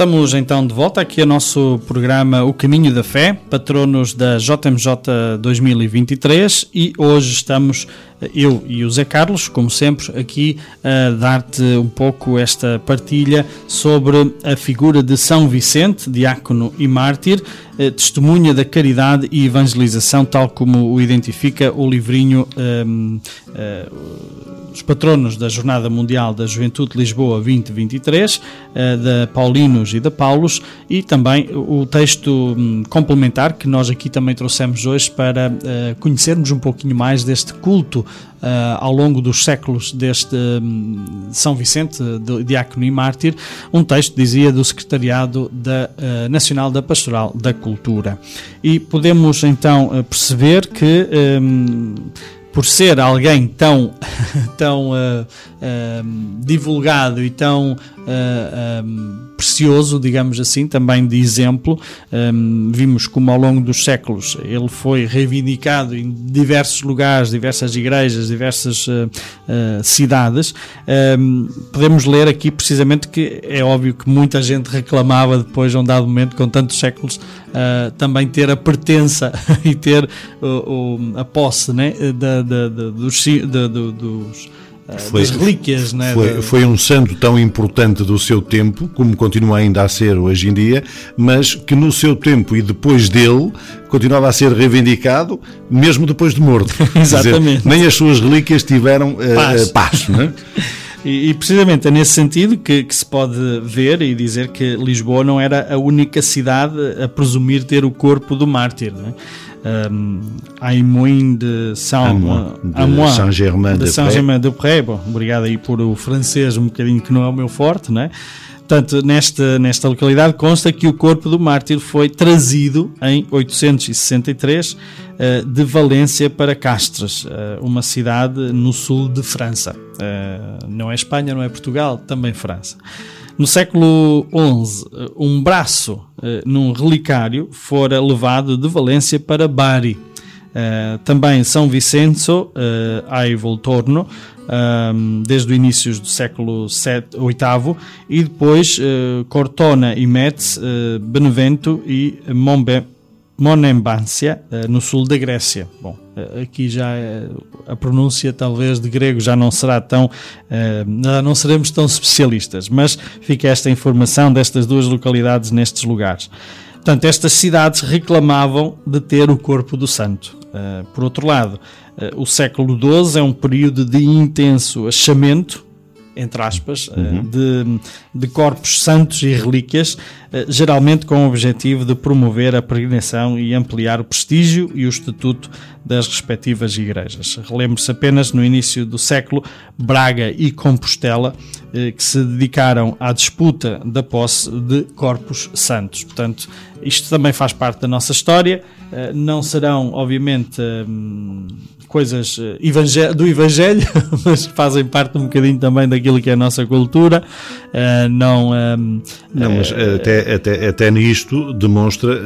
Estamos então de volta aqui ao nosso programa O Caminho da Fé, patronos da JMJ 2023 e hoje estamos eu e o Zé Carlos, como sempre, aqui a dar-te um pouco esta partilha sobre a figura de São Vicente, diácono e mártir, eh, testemunha da caridade e evangelização, tal como o identifica o livrinho um, uh, eh, Os Patronos da Jornada Mundial da Juventude de Lisboa 2023, uh, da Paulinos e da Paulos, e também o texto um, complementar que nós aqui também trouxemos hoje para uh, conhecermos um pouquinho mais deste culto ao longo dos séculos deste um, São Vicente, de, diácono e mártir, um texto, dizia, do Secretariado da, uh, Nacional da Pastoral da Cultura. E podemos então uh, perceber que. Um, por ser alguém tão, tão divulgado e tão precioso, digamos assim, também de exemplo. Um, vimos como ao longo dos séculos ele foi reivindicado em diversos lugares, diversas igrejas, diversas uh, uh, cidades. Um, podemos ler aqui precisamente que é óbvio que muita gente reclamava depois, de um dado momento, com tantos séculos, uh, também ter a pertença e ter a posse né, da, da, da, dos, dos foi, das relíquias. Né, foi, foi, um santo tão importante do seu tempo, como continua ainda a ser hoje em dia, mas que no seu tempo e depois dele continuava a ser reivindicado, mesmo depois de morto. Exatamente. Dizer, nem as suas relíquias tiveram uh, paz. paz não é? E, e, precisamente é nesse sentido que, que, se pode ver e dizer que Lisboa não era a única cidade a presumir ter o corpo do mártir. Não é? Um, Aimoin de Saint-Germain de, Saint Germain de Pré. Bom, obrigado aí por o francês, um bocadinho que não é o meu forte, não é? Portanto, nesta, nesta localidade consta que o corpo do mártir foi trazido em 863 uh, de Valência para Castres, uh, uma cidade no sul de França. Uh, não é Espanha, não é Portugal, também França. No século XI, um braço uh, num relicário fora levado de Valência para Bari. Uh, também São Vicenzo uh, Voltorno, desde o início do século VIII, e depois Cortona e Metz, Benevento e Monbe Monembáncia, eh, no sul da Grécia. Bom, eh, aqui já eh, a pronúncia talvez de grego já não será tão, não seremos tão especialistas, mas fica esta informação destas duas localidades nestes lugares. Portanto, estas cidades reclamavam de ter o corpo do santo. Por outro lado, o século XII é um período de intenso achamento entre aspas, eh, uhum. de, de corpos santos e relíquias, eh, geralmente com o objetivo de promover a peregrinação e ampliar o prestígio e o estatuto das respectivas igrejas. Relembre-se apenas no início do século, Braga e Compostela, eh, que se dedicaram à disputa da posse de corpos santos. Portanto, isto também faz parte da nossa história. Não serão, obviamente, coisas eh, do Evangelho, mas fazem parte um bocadinho também daquilo que é a nossa cultura. Uh, não, ehm, não, mas uh, até, até, até nisto demonstra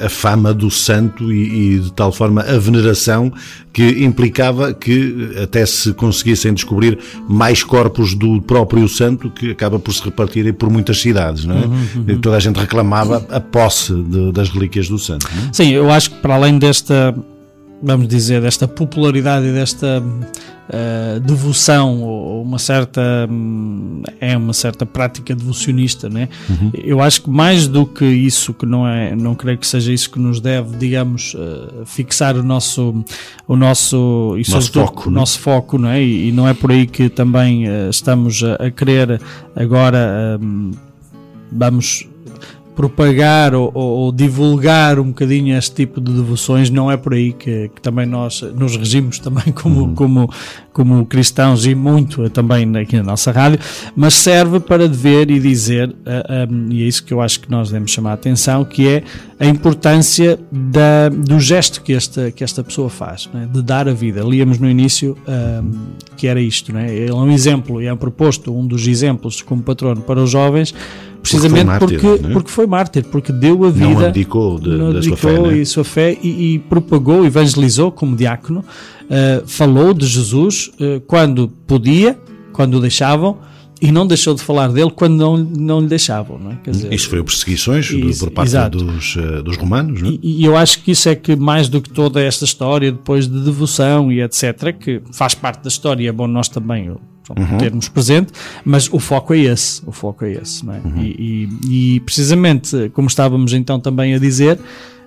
a fama do santo e, e, de tal forma a veneração que implicava que até se conseguissem descobrir mais corpos do próprio santo que acaba por se repartirem por muitas cidades, não é? Uhum, uhum. Toda a gente reclamava a posse de, das relíquias do santo. É? Sim, eu acho que para além desta vamos dizer, desta popularidade e desta uh, devoção, ou uma certa um, é uma certa prática devocionista, né? Uhum. Eu acho que mais do que isso, que não é, não creio que seja isso que nos deve, digamos, uh, fixar o nosso, o nosso, e nosso foco, o nosso foco, não é? E, e, não é por aí que também uh, estamos a, a, querer agora um, vamos propagar ou, ou, divulgar um bocadinho este tipo de devoções, não é por aí que, que também nós nos regimos também como, uhum. como, como cristãos e muito também aqui na nossa rádio, mas serve para ver e dizer, uh, eh, um, eh, e é isso que eu acho que nós devemos chamar a atenção, que é a importância da, do gesto que esta, que esta pessoa faz, é? de dar a vida. Líamos no início um, eh, que era isto, é? ele é um exemplo e é proposto um dos exemplos como patrono para os jovens, precisamente porque foi mártir, porque, porque, foi mártir, porque deu a vida, não abdicou, de, não abdicou sua fé, né? e sua fé e, e, propagou, evangelizou como diácono, uh, falou de Jesus uh, quando podia, quando o deixavam e não deixou de falar dele quando não, não lhe deixavam. Não é? Quer dizer, isso foi perseguições isso, por parte dos, uh, dos romanos. Não é? e, e, eu acho que isso é que, mais do que toda esta história, depois de devoção e etc., que faz parte da história, é bom nós também uhum. termos presente, mas o foco é esse. O foco é esse. Não é? Uhum. E, e, e precisamente, como estávamos então também a dizer.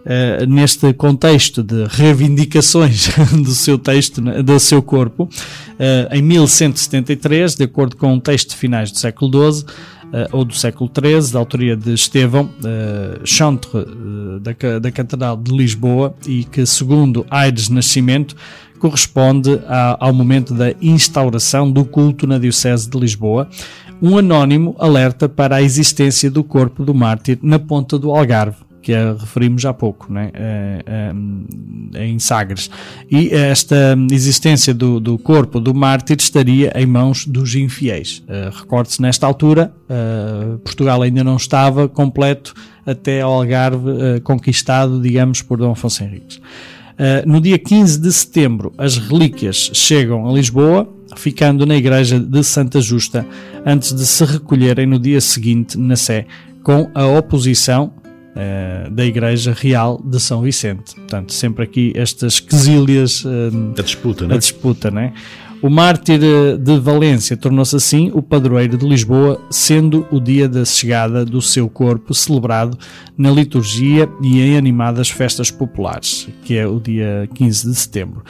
Uh, neste contexto de reivindicações do seu texto, né, do seu corpo, uh, em 1173, de acordo com um texto finais do século XII, Uh, ou do século XIII, da autoria de Estevão, uh, chantre uh, da, da Catedral de Lisboa, e que, segundo Aires Nascimento, corresponde a, ao momento da instauração do culto na Diocese de Lisboa. Um anónimo alerta para a existência do corpo do mártir na ponta do Algarve que a referimos há pouco, né? em Sagres. E esta existência do, do, corpo do mártir estaria em mãos dos infiéis. Uh, Recorde-se, nesta altura, Portugal ainda não estava completo até ao Algarve conquistado, digamos, por Dom Afonso Henriques. No dia 15 de setembro, as relíquias chegam a Lisboa, ficando na igreja de Santa Justa, antes de se recolherem no dia seguinte na Sé, com a oposição uh, da Igreja Real de São Vicente. Portanto, sempre aqui estas quesílias. Uh, a disputa, né? A disputa, né? O mártir eh, de Valência tornou-se assim o padroeiro de Lisboa, sendo o dia da chegada do seu corpo celebrado na liturgia e em animadas festas populares, que é o dia 15 de setembro.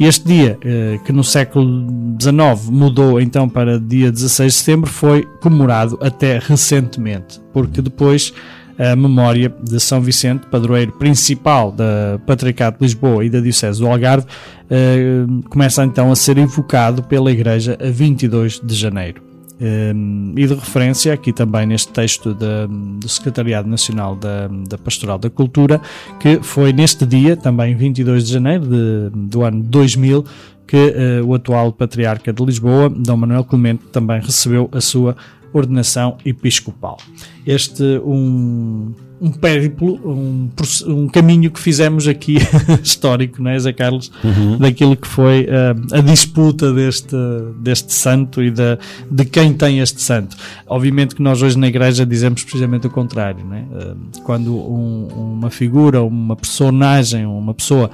Este dia, que no século XIX mudou então para dia 16 de setembro, foi comemorado até recentemente, porque depois a memória de São Vicente, padroeiro principal da Patriarcado de Lisboa e da Diocese do Algarve, eh, começa então a ser invocado pela Igreja a 22 de janeiro. Eh, e de referência aqui também neste texto do Secretariado Nacional da, da, Pastoral da Cultura, que foi neste dia, também 22 de janeiro de, do ano 2000, que uh, o atual Patriarca de Lisboa, Dom Manuel Clemente, também recebeu a sua ordenação episcopal. Este um, um périplo, um, um caminho que fizemos aqui histórico, não é, Zé Carlos? Uhum. Daquilo que foi uh, a disputa deste, deste santo e da, de quem tem este santo. Obviamente que nós hoje na igreja dizemos precisamente o contrário, não é? Uh, quando um, uma figura, uma personagem, uma pessoa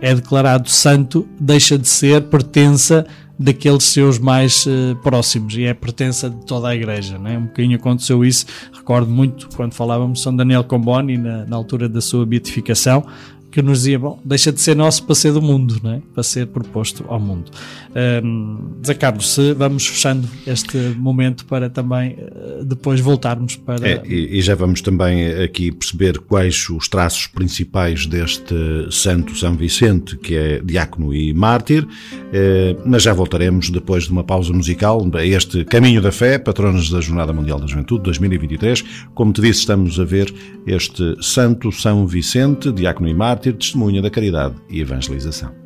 é declarado santo, deixa de ser, pertença daqueles seus mais uh, próximos e é pertença de toda a igreja. Né? Um bocadinho aconteceu isso, recordo muito quando falávamos São Daniel Comboni na, na altura da sua beatificação, que nos dizia, bom, deixa de ser nosso para ser do mundo, não é? para ser proposto ao mundo. Um, Zé Carlos, se vamos fechando este momento para também uh, depois voltarmos para. É, e, e, já vamos também aqui perceber quais os traços principais deste Santo São Vicente, que é diácono e mártir, uh, mas já voltaremos depois de uma pausa musical a este Caminho da Fé, patronos da Jornada Mundial da Juventude 2023. Como te disse, estamos a ver este Santo São Vicente, diácono e mártir mártir, testemunha da caridade e evangelização.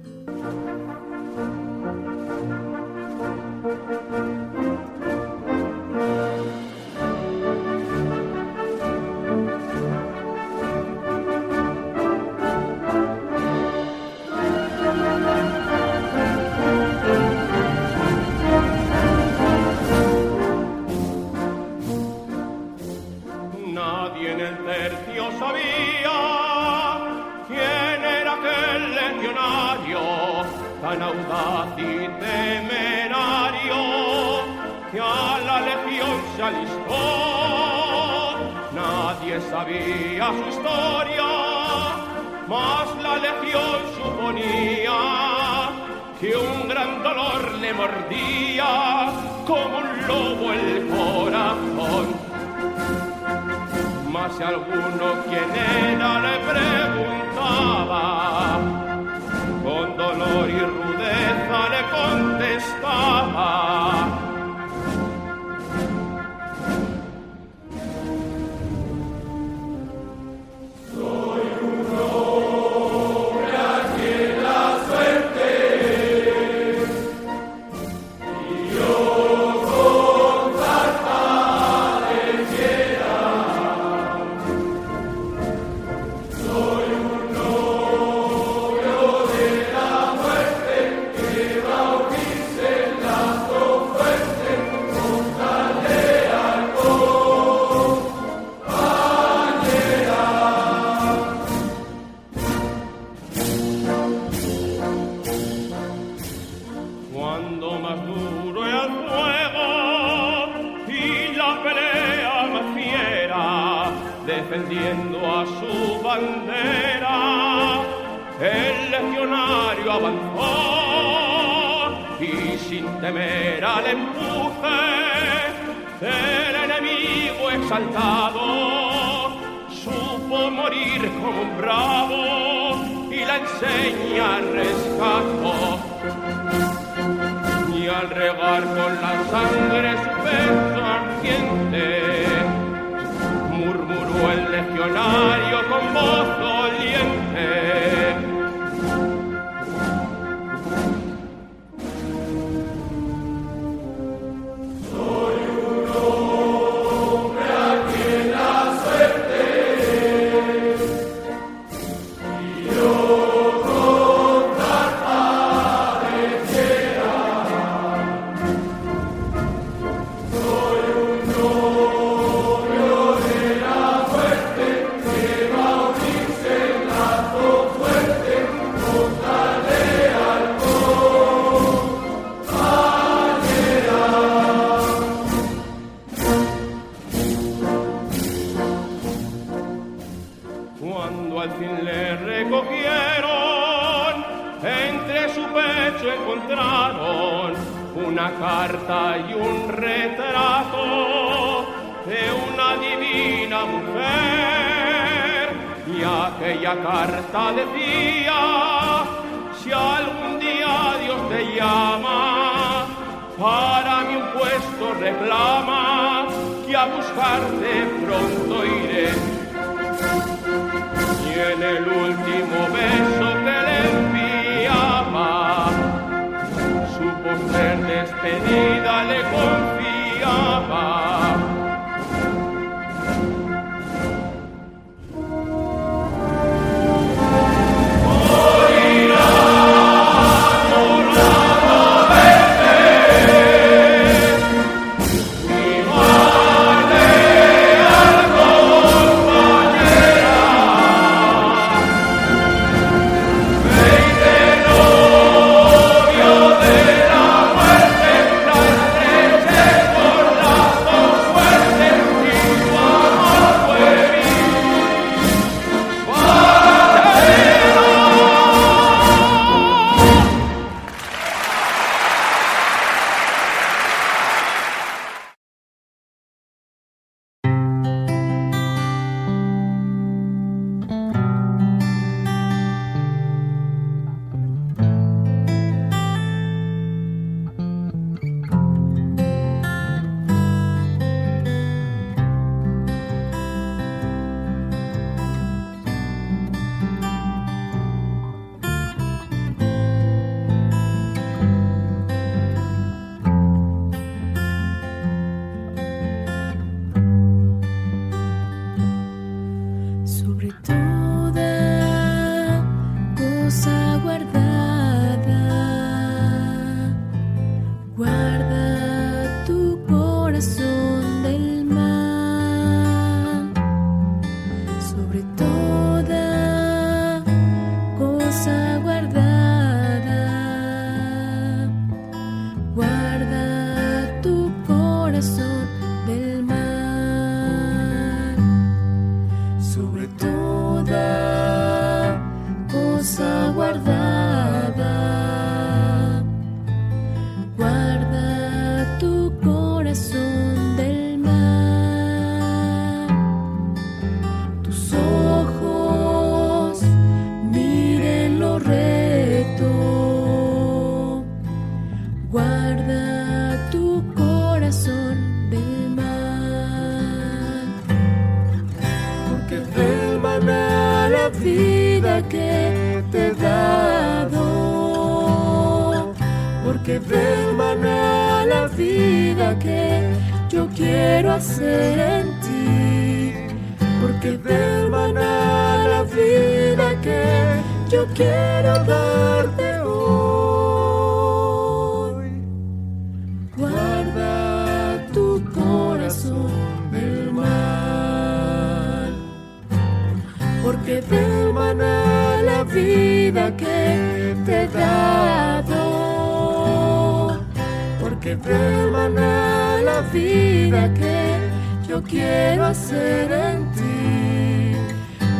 Vida que yo quiero hacer en ti,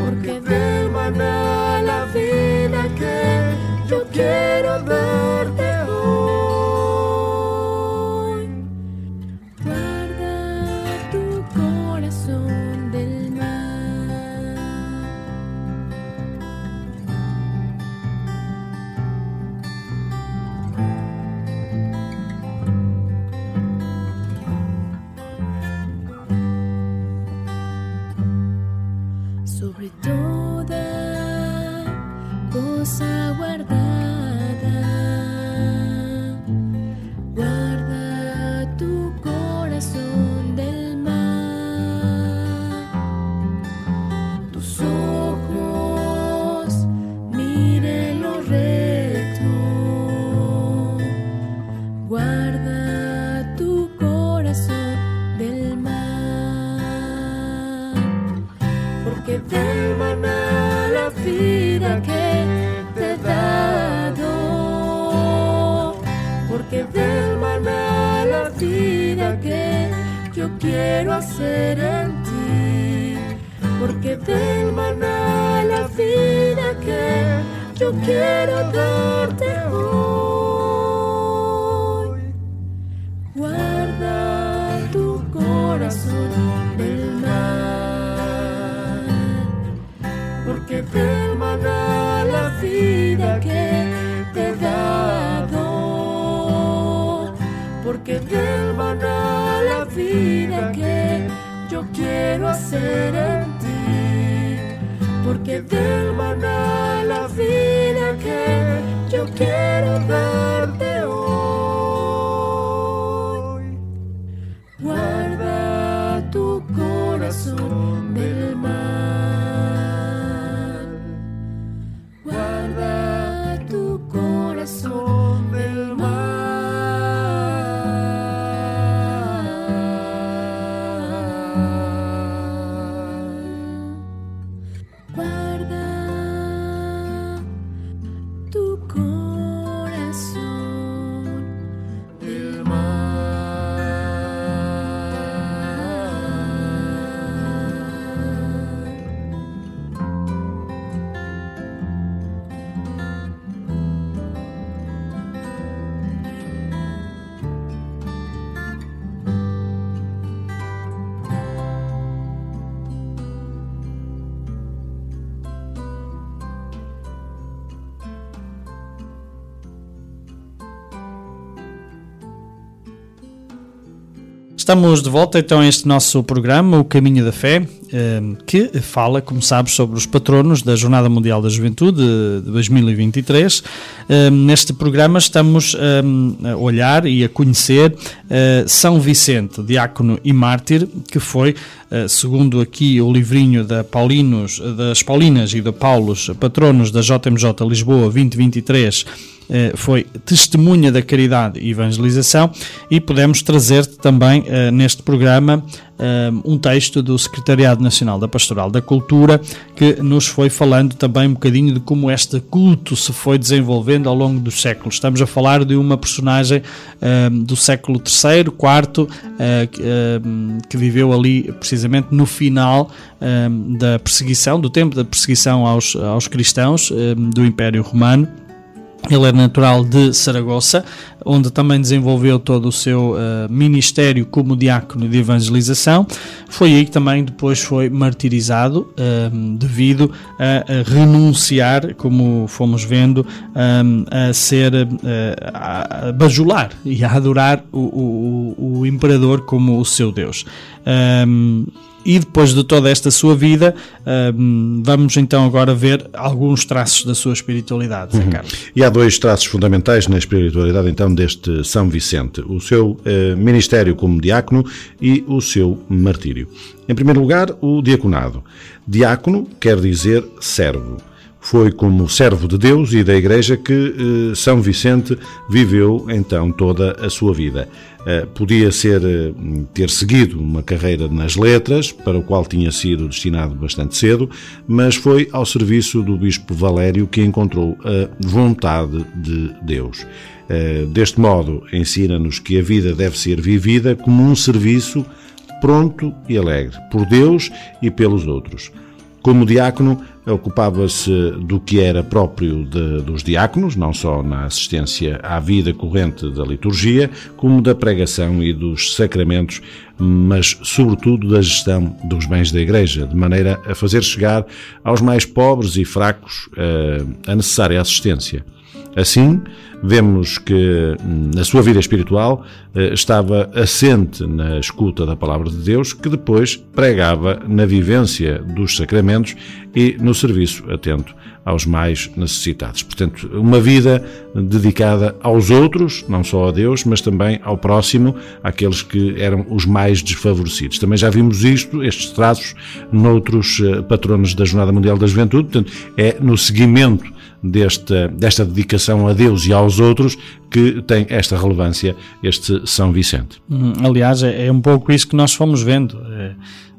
porque porque del maná la vida que yo quiero darte quiero hacer en ti, porque del maná la vida que yo quiero darte hoy. Guarda tu corazón del mal, porque del maná la vida que te he dado, porque del maná vida que yo quiero hacer en ti, porque del maná la vida que yo quiero darte Estamos de volta então a este nosso programa, O Caminho da Fé, eh, que fala, como sabes, sobre os patronos da Jornada Mundial da Juventude de 2023. Eh, Neste programa estamos eh, a olhar e a conhecer eh, São Vicente, diácono e mártir, que foi, eh, segundo aqui o livrinho da Paulinos, das Paulinas e da Paulos, patronos da JMJ Lisboa 2023, eh, foi testemunha da caridade e evangelização e podemos trazer-te também eh, neste programa eh, um texto do Secretariado Nacional da Pastoral da Cultura que nos foi falando também um bocadinho de como este culto se foi desenvolvendo ao longo dos séculos. Estamos a falar de uma personagem eh, do século III, IV, eh, que, eh, viveu ali precisamente no final eh, da perseguição, do tempo da perseguição aos, aos cristãos eh, do Império Romano. Ele é natural de Saragossa, onde também desenvolveu todo o seu uh, ministério como diácono de evangelização. Foi aí que também depois foi martirizado, uh, devido a, a, renunciar, como fomos vendo, um, a ser uh, a bajular e a adorar o, o, o, imperador como o seu Deus. E depois de toda esta sua vida, vamos então agora ver alguns traços da sua espiritualidade, Zé Carlos. E há dois traços fundamentais na espiritualidade então deste São Vicente: o seu eh, ministério como diácono e o seu martírio. Em primeiro lugar, o diaconado. Diácono quer dizer servo. Foi como servo de Deus e da Igreja que eh, São Vicente viveu então toda a sua vida. Eh, podia ser eh, ter seguido uma carreira nas letras, para o qual tinha sido destinado bastante cedo, mas foi ao serviço do Bispo Valério que encontrou a vontade de Deus. Eh, deste modo, ensina-nos que a vida deve ser vivida como um serviço pronto e alegre, por Deus e pelos outros. Como diácono, ocupava-se do que era próprio de, dos diáconos, não só na assistência à vida corrente da liturgia, como da pregação e dos sacramentos, mas sobretudo da gestão dos bens da Igreja, de maneira a fazer chegar aos mais pobres e fracos eh, a necessária assistência. Assim, vemos que na sua vida espiritual eh, estava assente na escuta da palavra de Deus, que depois pregava na vivência dos sacramentos e no serviço atento aos mais necessitados. Portanto, uma vida dedicada aos outros, não só a Deus, mas também ao próximo, àqueles que eram os mais desfavorecidos. Também já vimos isto, estes traços, noutros eh, patronos da Jornada Mundial da Juventude, portanto, é no seguimento desta, desta dedicação a Deus e aos outros que tem esta relevância este São Vicente. Hum, aliás, é, é um pouco isso que nós fomos vendo. É,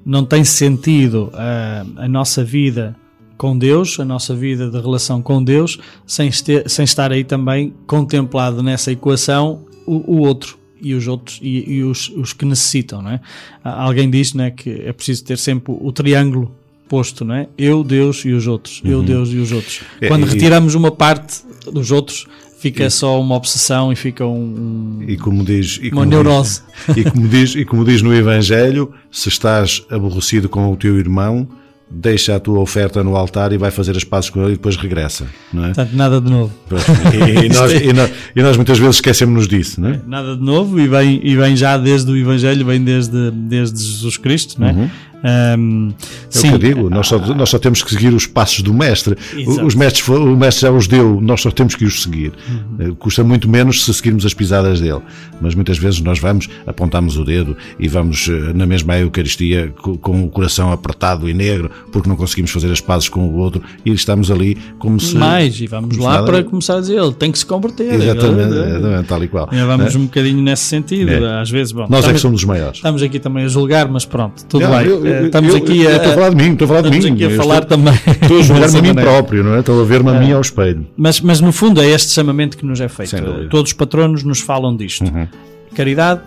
não tem sentido a, a nossa vida com Deus, a nossa vida de relação com Deus, sem, este, sem estar aí também contemplado nessa equação o, o outro e os outros e, e os, os, que necessitam, não é? Alguém diz, não é, que é preciso ter sempre o triângulo posto, não é? Eu, Deus e os outros. Eu, uhum. Deus e os outros. É, Quando e, retiramos uma parte dos outros, fica e, só uma obsessão e fica um, e como diz e uma como neurose diz, e como diz e como diz no Evangelho se estás aborrecido com o teu irmão deixa a tua oferta no altar e vai fazer as pazes com ele e depois regressa, não é? Portanto, nada de novo. E, e, nós, e, nós, e, nós, muitas vezes esquecemos-nos disso, não é? Nada de novo e vem, e vem já desde o Evangelho, vem desde, desde Jesus Cristo, não é? Uhum. Um, é o que eu digo, nós só, nós só temos que seguir os passos do mestre. Exato. Os mestres, o mestre já os deu, nós só temos que os seguir. Uhum. Custa muito menos se seguirmos as pisadas dele, mas muitas vezes nós vamos, apontamos o dedo e vamos eh, na mesma Eucaristia com o coração apertado e negro porque não conseguimos fazer as pazes com o outro e estamos ali como se. Mais, e vamos lá nada... para começar a dizer, ele tem que se converter. Exatamente, exatamente tal e qual. E vamos é? um bocadinho nesse sentido, é. às vezes. Bom, nós estamos, é que somos os maiores. Estamos aqui também a julgar, mas pronto, tudo não, bem. Eu, eu, estamos eu, aqui a. Estou a falar de mim, estou a falar de mim. Aqui a falar também. Estou a julgar-me a mim próprio, não é? Estou a ver-me a mim ao espelho. Mas, mas no fundo é este chamamento que nos é feito. Todos os patronos nos falam disto. Uhum. Caridade,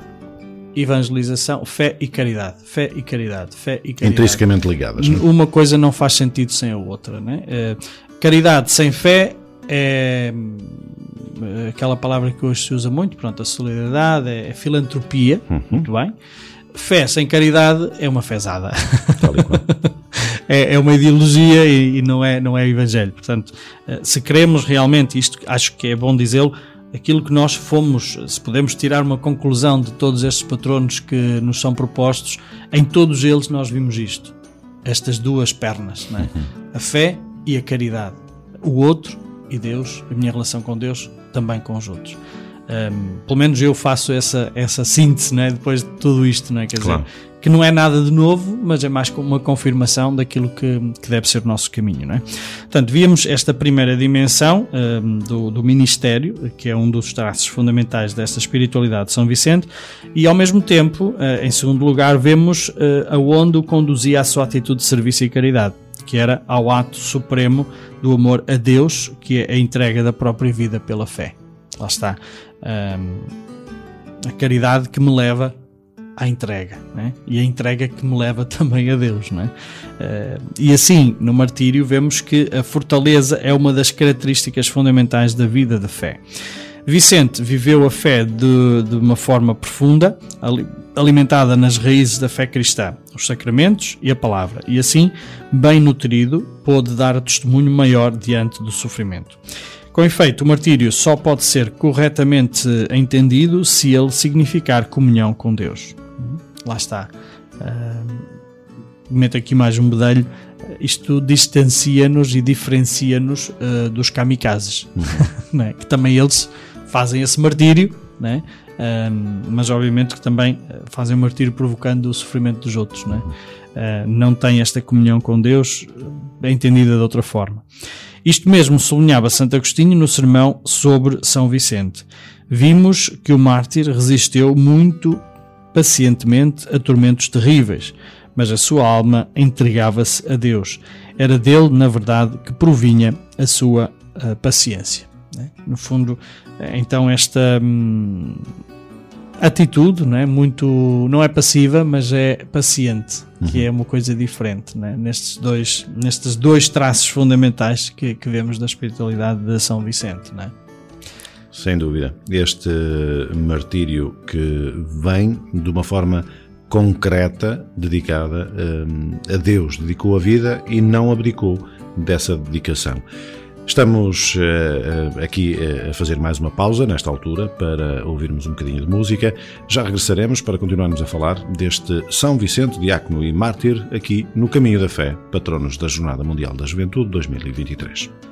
evangelização, fé e caridade, fé e caridade, fé e caridade. Intrinsecamente ligadas. Não? É? Uma coisa não faz sentido sem a outra. Né? caridade sem fé é aquela palavra que hoje se usa muito, pronto, a solidariedade, é, é filantropia, uhum. muito bem. Fé sem caridade é uma fezada. é, é, uma ideologia e, e, não, é, não é evangelho. Portanto, eh, se queremos realmente, isto acho que é bom dizê-lo, aquilo que nós fomos, se podemos tirar uma conclusão de todos estes patronos que nos são propostos, em todos eles nós vimos isto. Estas duas pernas, é? Uhum. a fé e a caridade. O outro e Deus, a minha relação com Deus, também com os outros. Um, pelo menos eu faço essa, essa síntese né, depois de tudo isto, né, quer claro. dizer, que não é nada de novo, mas é mais como uma confirmação daquilo que, que deve ser o nosso caminho. Né? Portanto, víamos esta primeira dimensão um, do, do ministério, que é um dos traços fundamentais desta espiritualidade de São Vicente, e ao mesmo tempo, uh, em segundo lugar, vemos uh, aonde o conduzia a sua atitude de serviço e caridade que era ao ato supremo do amor a Deus, que é a entrega da própria vida pela fé. Lá está um, a caridade que me leva à entrega, né? e a entrega que me leva também a Deus. Né? Uh, e assim, no martírio, vemos que a fortaleza é uma das características fundamentais da vida de fé. Vicente viveu a fé de, de uma forma profunda, alimentada nas raízes da fé cristã, os sacramentos e a palavra, e assim, bem nutrido, pôde dar testemunho maior diante do sofrimento. Com efeito, o martírio só pode ser corretamente entendido se ele significar comunhão com Deus. Lá está. Uh, meto aqui mais um bedelho. Isto distancia-nos e diferencia-nos uh, dos kamikazes, uhum. é? que também eles fazem esse martírio, né? Uh, mas obviamente que também fazem o martírio provocando o sofrimento dos outros. Né? Uh, não têm esta comunhão com Deus, entendida de outra forma. Isto mesmo sublinhava Santo Agostinho no sermão sobre São Vicente. Vimos que o mártir resistiu muito pacientemente a tormentos terríveis, mas a sua alma entregava-se a Deus. Era dele, na verdade, que provinha a sua a paciência. Né? No fundo, então, esta. Hum, atitude, não é? Muito, não é passiva, mas é paciente, que uhum. é uma coisa diferente, é? nestes dois, nestes dois traços fundamentais que, que vemos da espiritualidade de São Vicente, não é? Sem dúvida. Este martírio que vem de uma forma concreta, dedicada um, a Deus, dedicou a vida e não abdicou dessa dedicação. Estamos uh, aqui uh, a fazer mais uma pausa nesta altura para ouvirmos um bocadinho de música. Já regressaremos para continuarmos a falar deste São Vicente, diácono e mártir, aqui no Caminho da Fé, patronos da Jornada Mundial da Juventude 2023.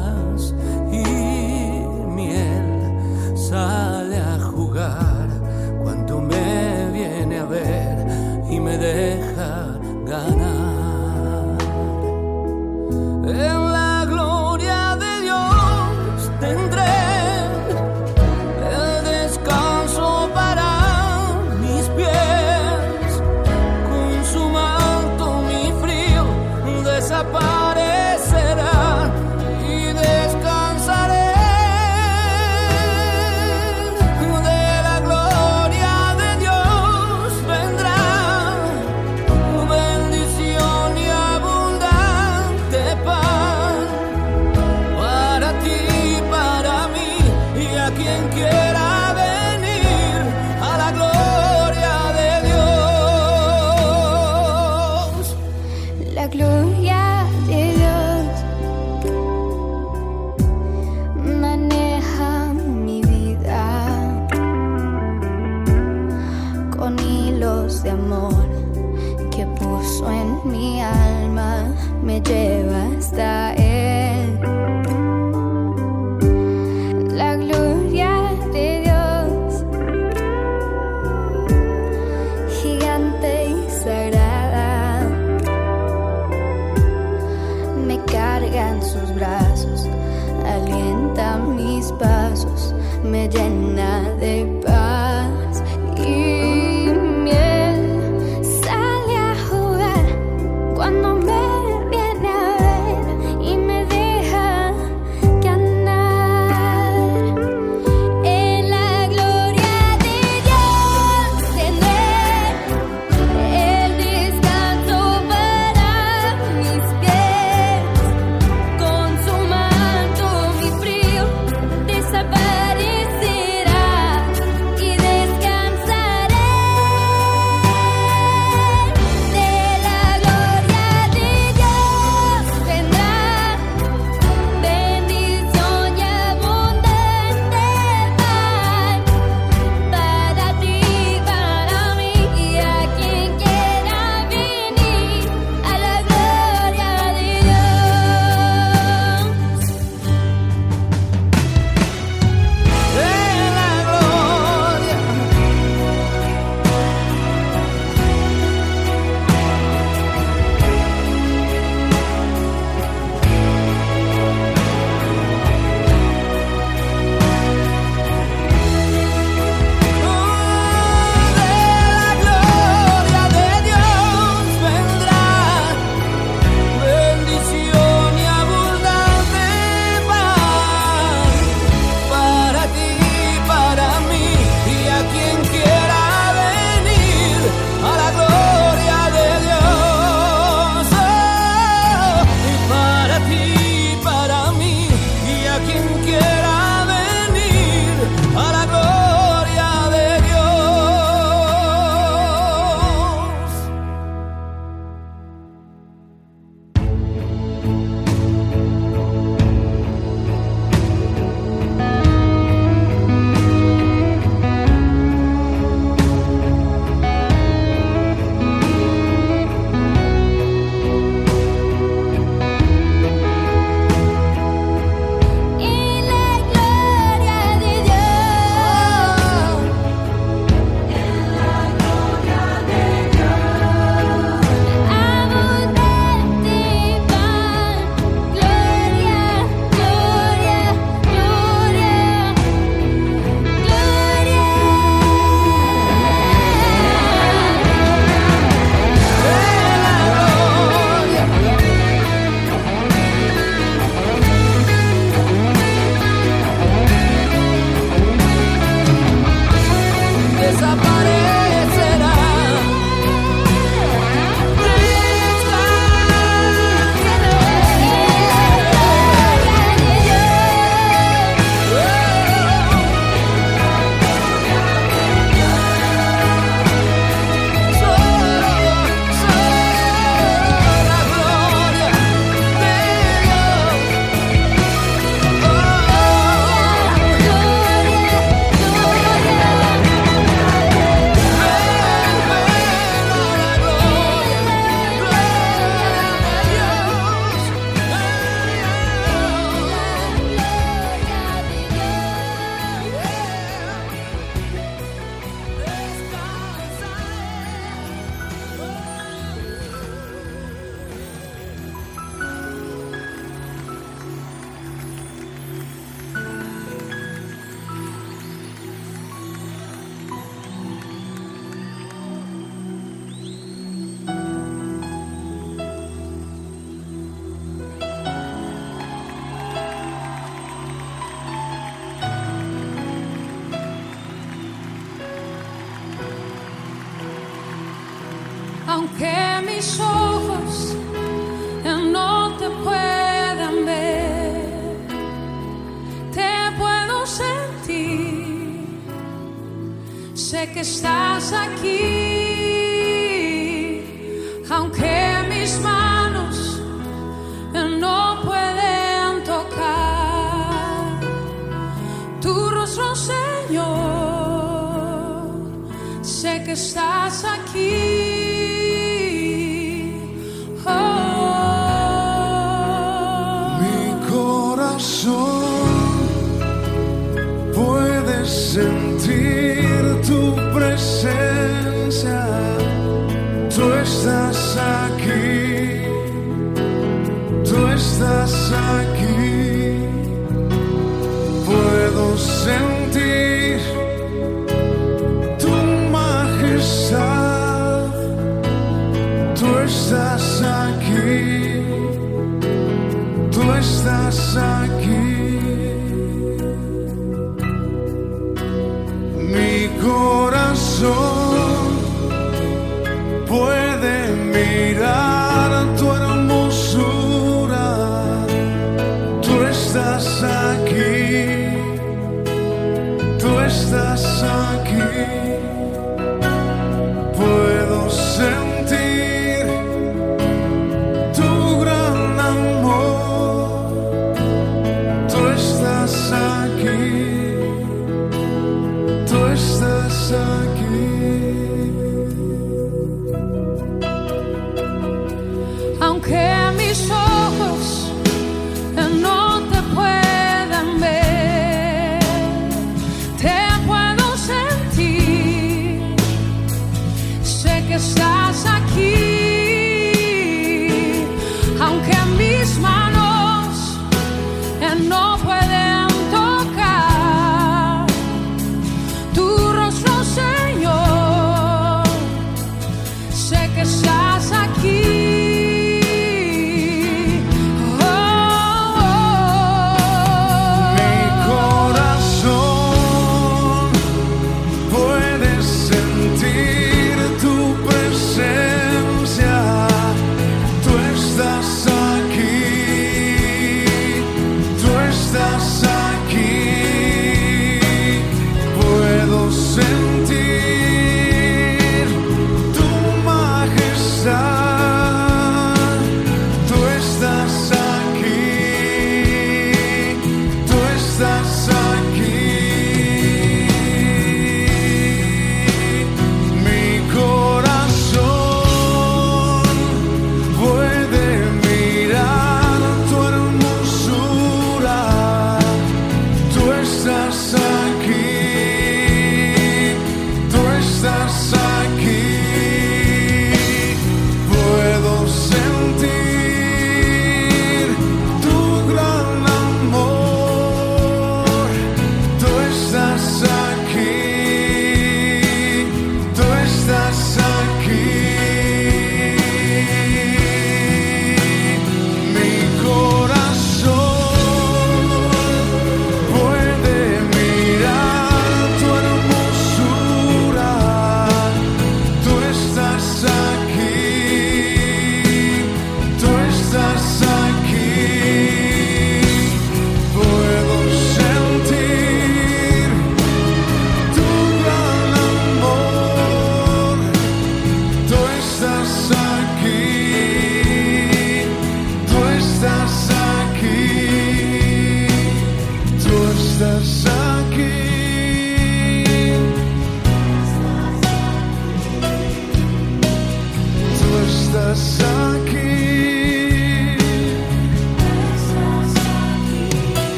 sale a jugar, cuando me viene a ver y me deja ganar. Eh,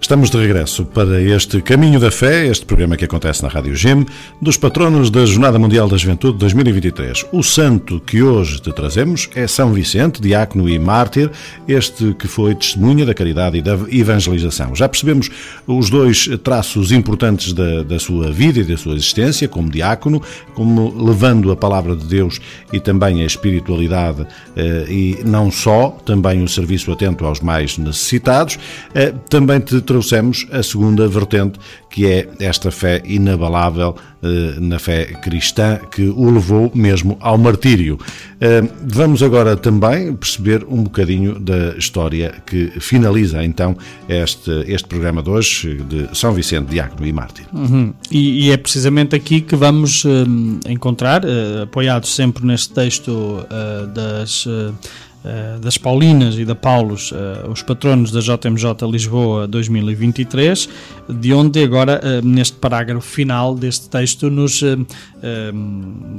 Estamos de regresso para este Caminho da Fé, este programa que acontece na Rádio Gem, dos patronos da Jornada Mundial da Juventude 2023. O santo que hoje te trazemos é São Vicente, diácono e mártir, este que foi testemunha da caridade e da evangelização. Já percebemos os dois traços importantes da, da sua vida e da sua existência, como diácono, como levando a palavra de Deus e também a espiritualidade eh, e não só, também o serviço atento aos mais necessitados. Eh, também te trouxemos a segunda vertente, que é esta fé inabalável eh, na fé cristã que o levou mesmo ao martírio. Eh, vamos agora também perceber um bocadinho da história que finaliza então este, este programa de hoje de São Vicente, Diácono e Mártir. Uhum. E, e, é precisamente aqui que vamos eh, encontrar, apoiados sempre neste texto das das Paulinas e da Paulos, uh, os patronos da JMJ Lisboa 2023, de onde agora, uh, neste parágrafo final deste texto, nos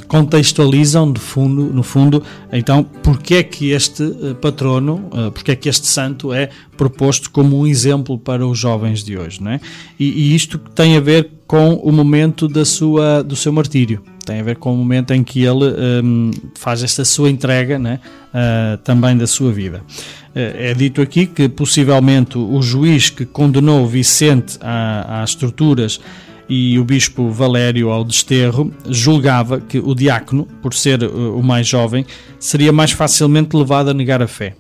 contextualizam de fundo, no fundo, então, porque é que este patrono, porque é que este santo é proposto como um exemplo para os jovens de hoje, não é? E, e isto tem a ver com o momento da sua, do seu martírio tem a ver com o momento em que ele um, faz esta sua entrega né, uh, também da sua vida. Uh, é dito aqui que possivelmente o juiz que condenou Vicente às torturas e o bispo Valério ao desterro julgava que o diácono, por ser uh, o mais jovem, seria mais facilmente levado a negar a fé.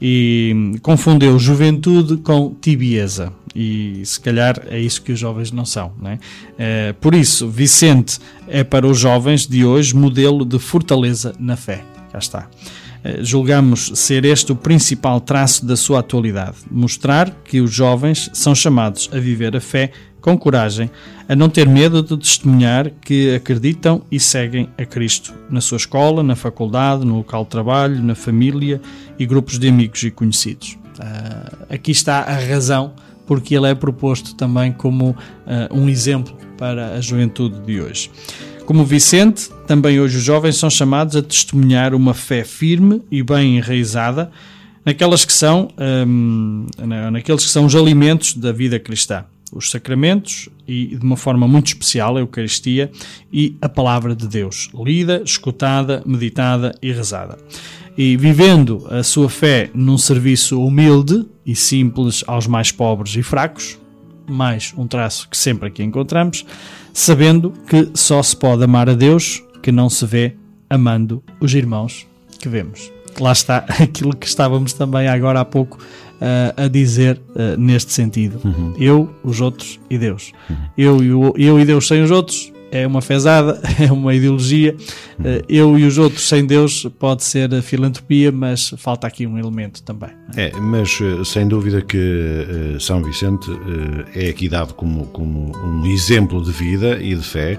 E hum, confundeu juventude com tibieza e se calhar é isso que os jovens não são. Não é? é? por isso, Vicente é para os jovens de hoje modelo de fortaleza na fé. Já está. É, julgamos ser este o principal traço da sua atualidade: mostrar que os jovens são chamados a viver a fé com coragem, a não ter medo de testemunhar que acreditam e seguem a Cristo na sua escola, na faculdade, no local de trabalho, na família e grupos de amigos e conhecidos. Uh, aqui está a razão porque ele é proposto também como uh, um exemplo para a juventude de hoje. Como Vicente, também hoje os jovens são chamados a testemunhar uma fé firme e bem enraizada naquelas que são, um, naqueles que são os alimentos da vida cristã, os sacramentos e, de uma forma muito especial, a Eucaristia e a Palavra de Deus, lida, escutada, meditada e rezada e vivendo a sua fé num serviço humilde e simples aos mais pobres e fracos, mais um traço que sempre aqui encontramos, sabendo que só se pode amar a Deus que não se vê amando os irmãos que vemos. Lá está aquilo que estávamos também agora há pouco uh, a dizer uh, neste sentido. Uhum. Eu, os outros e Deus. Uhum. Eu, eu e Deus sem os outros é uma fezada, é uma ideologia. Eh, eu e os outros sem Deus pode ser filantropia, mas falta aqui um elemento também. É, mas eh, sem dúvida que uh, São Vicente é aqui dado como, como um exemplo de vida e de fé.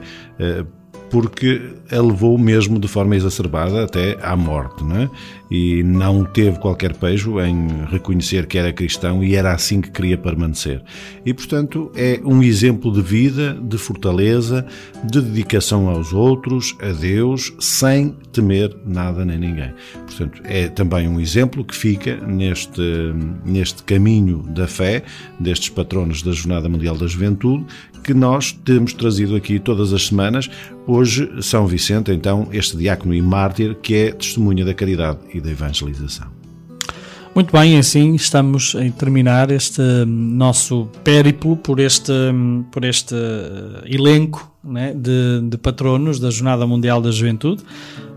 Porque a levou mesmo de forma exacerbada até à morte, não é? E não teve qualquer pejo em reconhecer que era cristão e era assim que queria permanecer. E, portanto, é um exemplo de vida, de fortaleza, de dedicação aos outros, a Deus, sem temer nada nem ninguém. Portanto, é também um exemplo que fica neste, neste caminho da fé, destes patronos da Jornada Mundial da Juventude, que nós temos trazido aqui todas as semanas. Hoje, São Vicente, então, este diácono e mártir que é testemunha da caridade da evangelização. Muito bem, assim estamos a terminar este nosso périplo por este, por este elenco né, de, de patronos da Jornada Mundial da Juventude.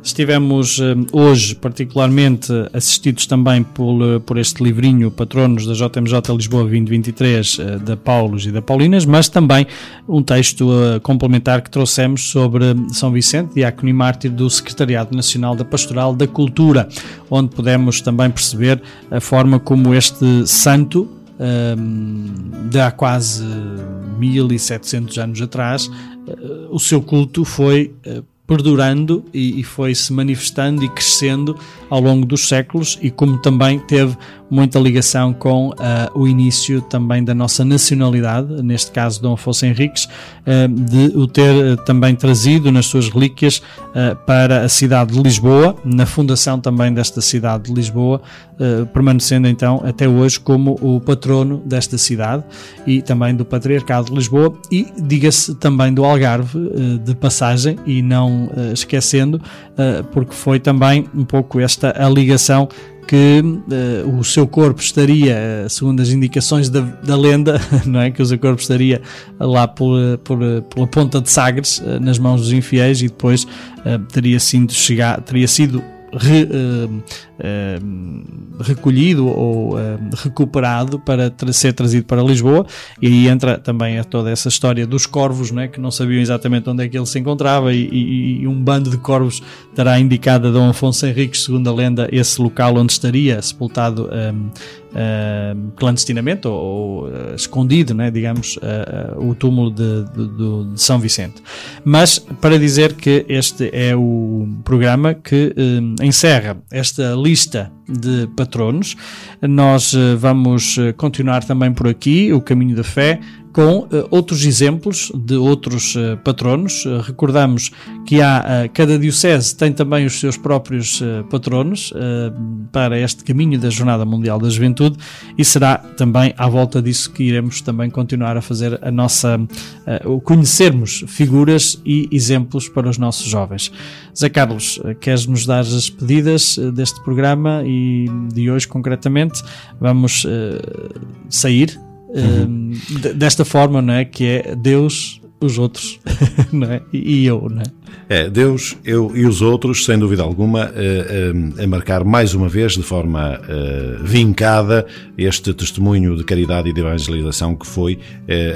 Estivemos eh, hoje particularmente assistidos também por, eh, por este livrinho Patronos da JMJ Lisboa 2023 eh, da Paulos e da Paulinas, mas também um texto complementar que trouxemos sobre São Vicente, diácono e mártir do Secretariado Nacional da Pastoral da Cultura, onde pudemos também perceber a forma como este santo de há quase 1700 anos atrás, o seu culto foi perdurando e, e foi se manifestando e crescendo ao longo dos séculos e como também teve muita ligação com uh, o início também da nossa nacionalidade, neste caso Dom Afonso Henriques, uh, de o ter uh, também trazido nas suas relíquias para a cidade de Lisboa, na fundação também desta cidade de Lisboa, permanecendo então até hoje como o patrono desta cidade e também do Patriarcado de Lisboa e diga-se também do Algarve de passagem e não esquecendo, porque foi também um pouco esta a ligação que uh, o seu corpo estaria, segundo as indicações da, da, lenda, não é? que o seu corpo estaria lá por, por, pela ponta de Sagres, uh, nas mãos dos infiéis, e depois uh, teria sido, chegar, teria sido re, uh, uh, recolhido ou uh, recuperado para ser trazido para Lisboa e aí entra também toda essa história dos corvos, né, que não sabiam exatamente onde é que ele se encontrava e, e, e um bando de corvos terá indicado a Dom Afonso Henriques, segundo a lenda, esse local onde estaria sepultado um, uh, clandestinamente ou, ou uh, escondido, né, digamos, uh, o túmulo de, de, de, São Vicente. Mas para dizer que este é o programa que encerra esta lista de patronos, nós vamos continuar também por aqui o caminho da fé com uh, outros exemplos de outros patronos. Recordamos que há, cada diocese tem também os seus próprios patronos para este caminho da Jornada Mundial da Juventude e será também à volta disso que iremos também continuar a fazer a nossa, conhecermos figuras e exemplos para os nossos jovens. Zé Carlos, queres nos dar as pedidas deste programa e de hoje concretamente? Vamos sair uhum. desta forma, não é? Que é Deus, os outros, não é? E eu, não é? É, Deus, eu e os outros, sem dúvida alguma, eh, eh, a marcar mais uma vez, de forma eh, vincada, este testemunho de caridade e de evangelização que foi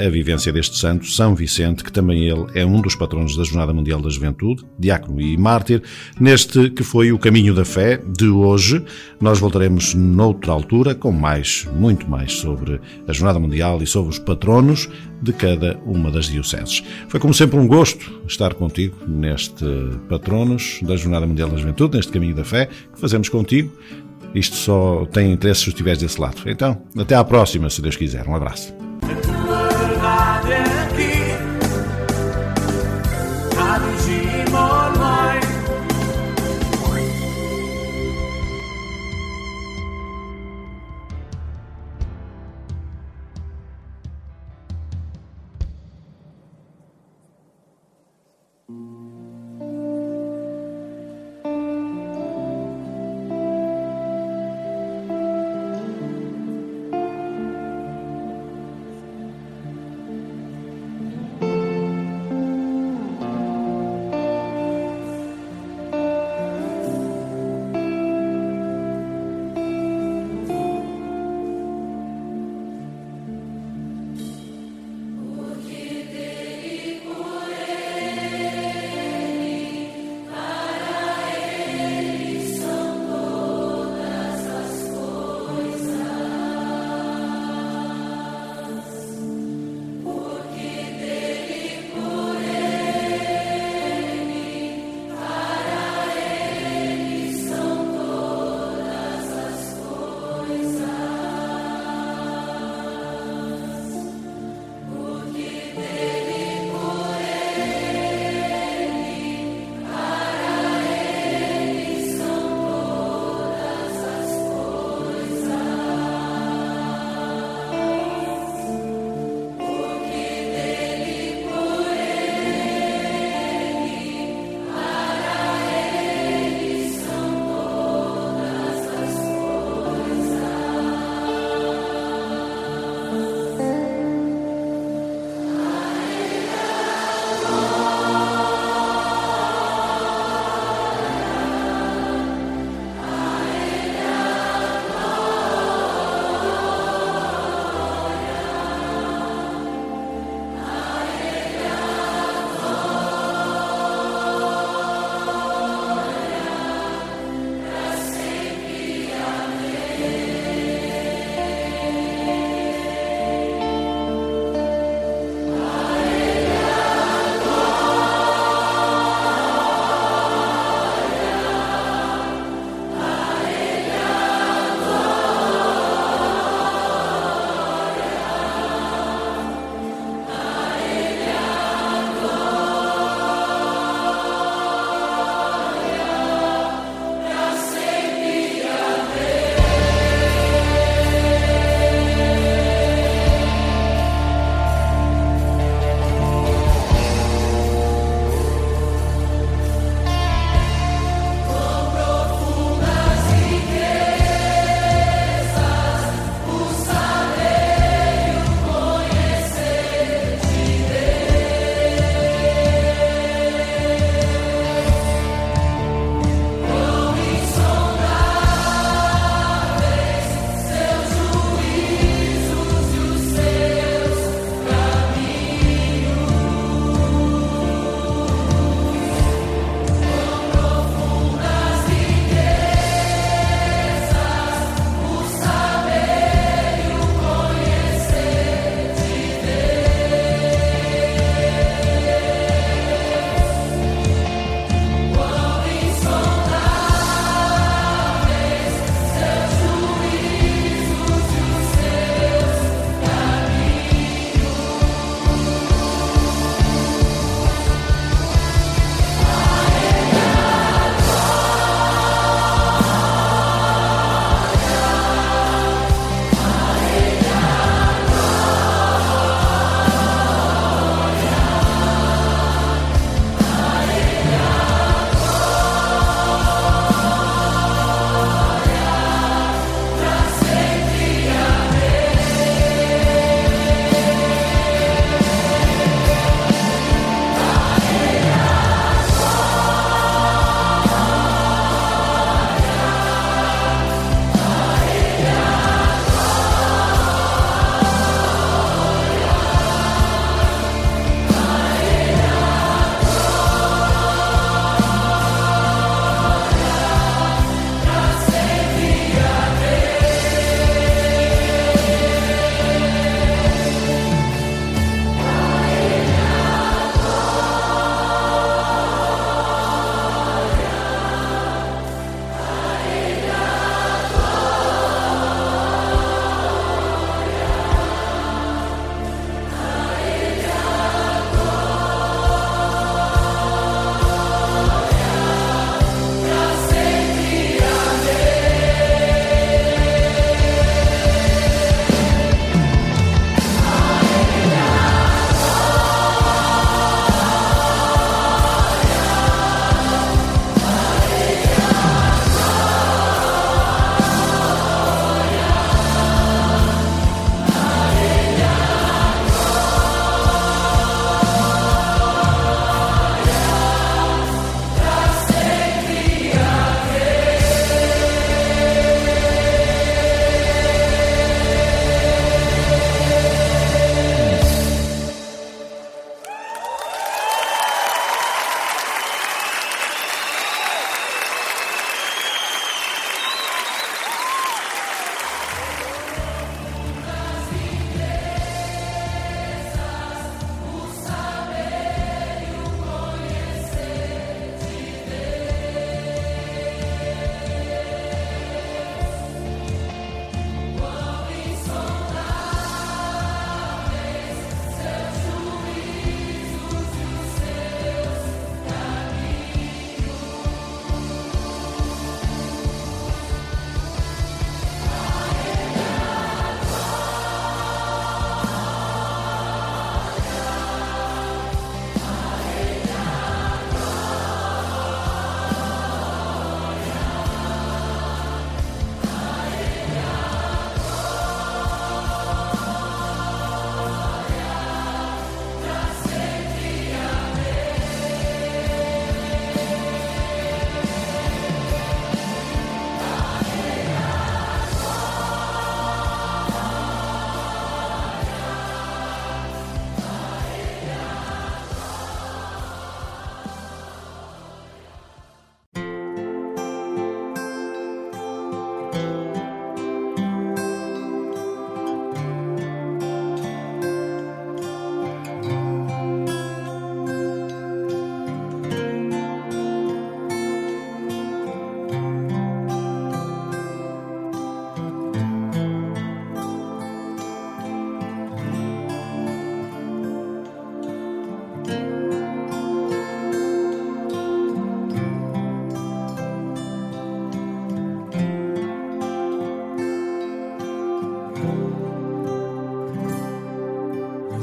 a vivência deste santo, São Vicente, que também ele é um dos patronos da Jornada Mundial da Juventude, diácono e mártir, neste que foi o caminho da fé de hoje. Nós voltaremos noutra altura com mais, muito mais sobre a Jornada Mundial e sobre os patronos de cada uma das dioceses. Foi como sempre um gosto estar contigo neste Patronos da Jornada Mundial da Juventude, neste caminho da fé que fazemos contigo. Isto só tem interesse se estiveres desse lado. Então, até à próxima, se Deus quiser. Um abraço.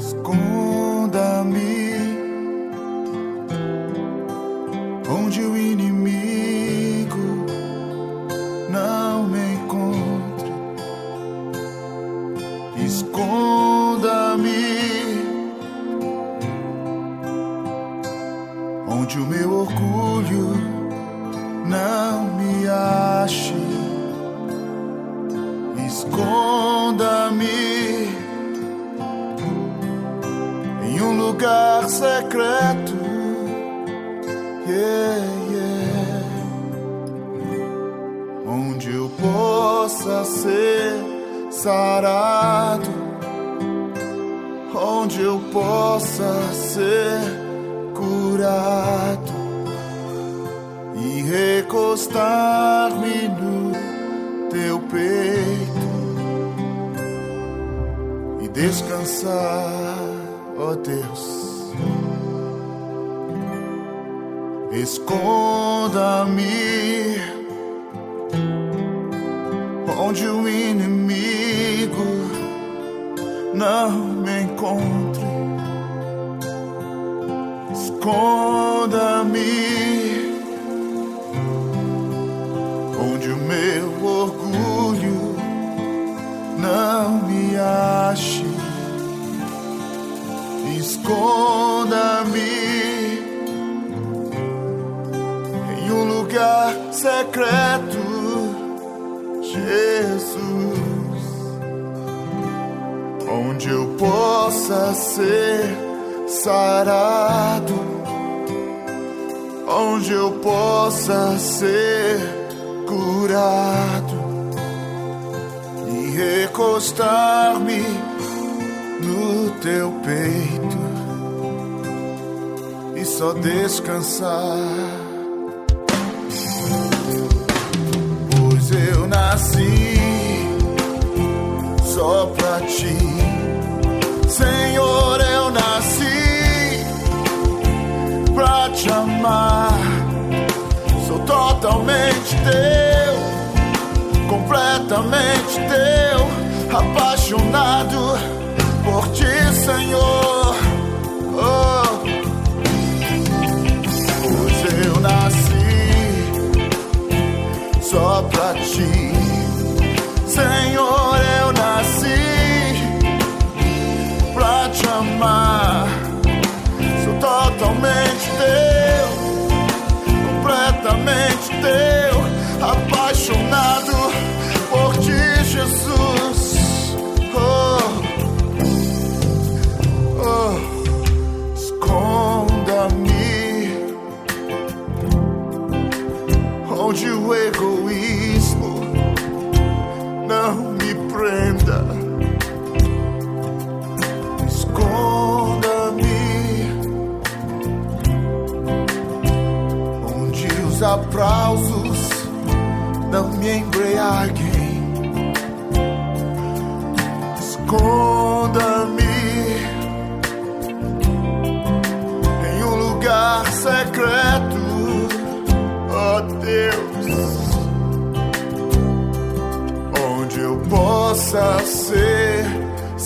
school.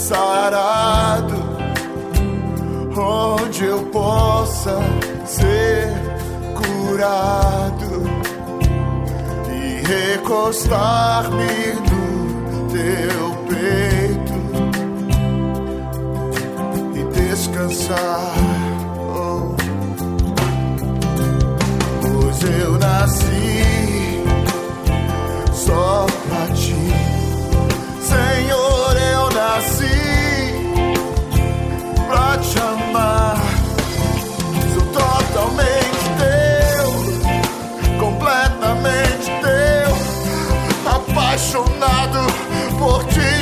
Sarado, onde eu possa ser curado e recostar-me no teu peito e descansar. Pois eu nasci só pra ti, Senhor.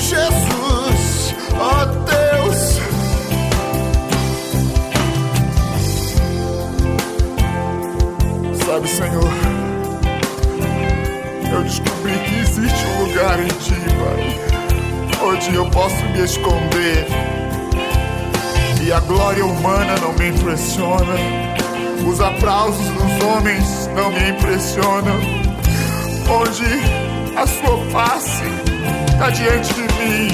Jesus. Oh Deus. Sabe, Senhor, eu descobri que existe um lugar em Ti, Pai, onde eu posso me esconder. E a glória humana não me impressiona, os aplausos dos homens não me impressionam. Onde a Sua face está diante de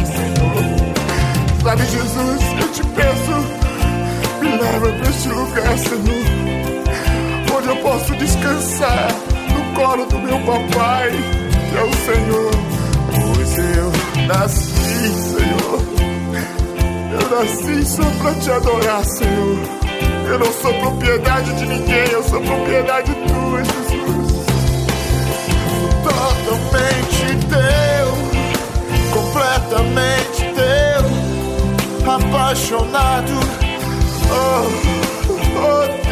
Senhor. Sabe, Jesus, eu te peço, me leva para este lugar, Senhor onde eu posso descansar no colo do meu papai, que é o Senhor. Pois eu nasci, Senhor, assim só pra te adorar, Senhor. Eu não sou propriedade de ninguém, eu sou propriedade tua, Jesus. Apaixonado. Oh, oh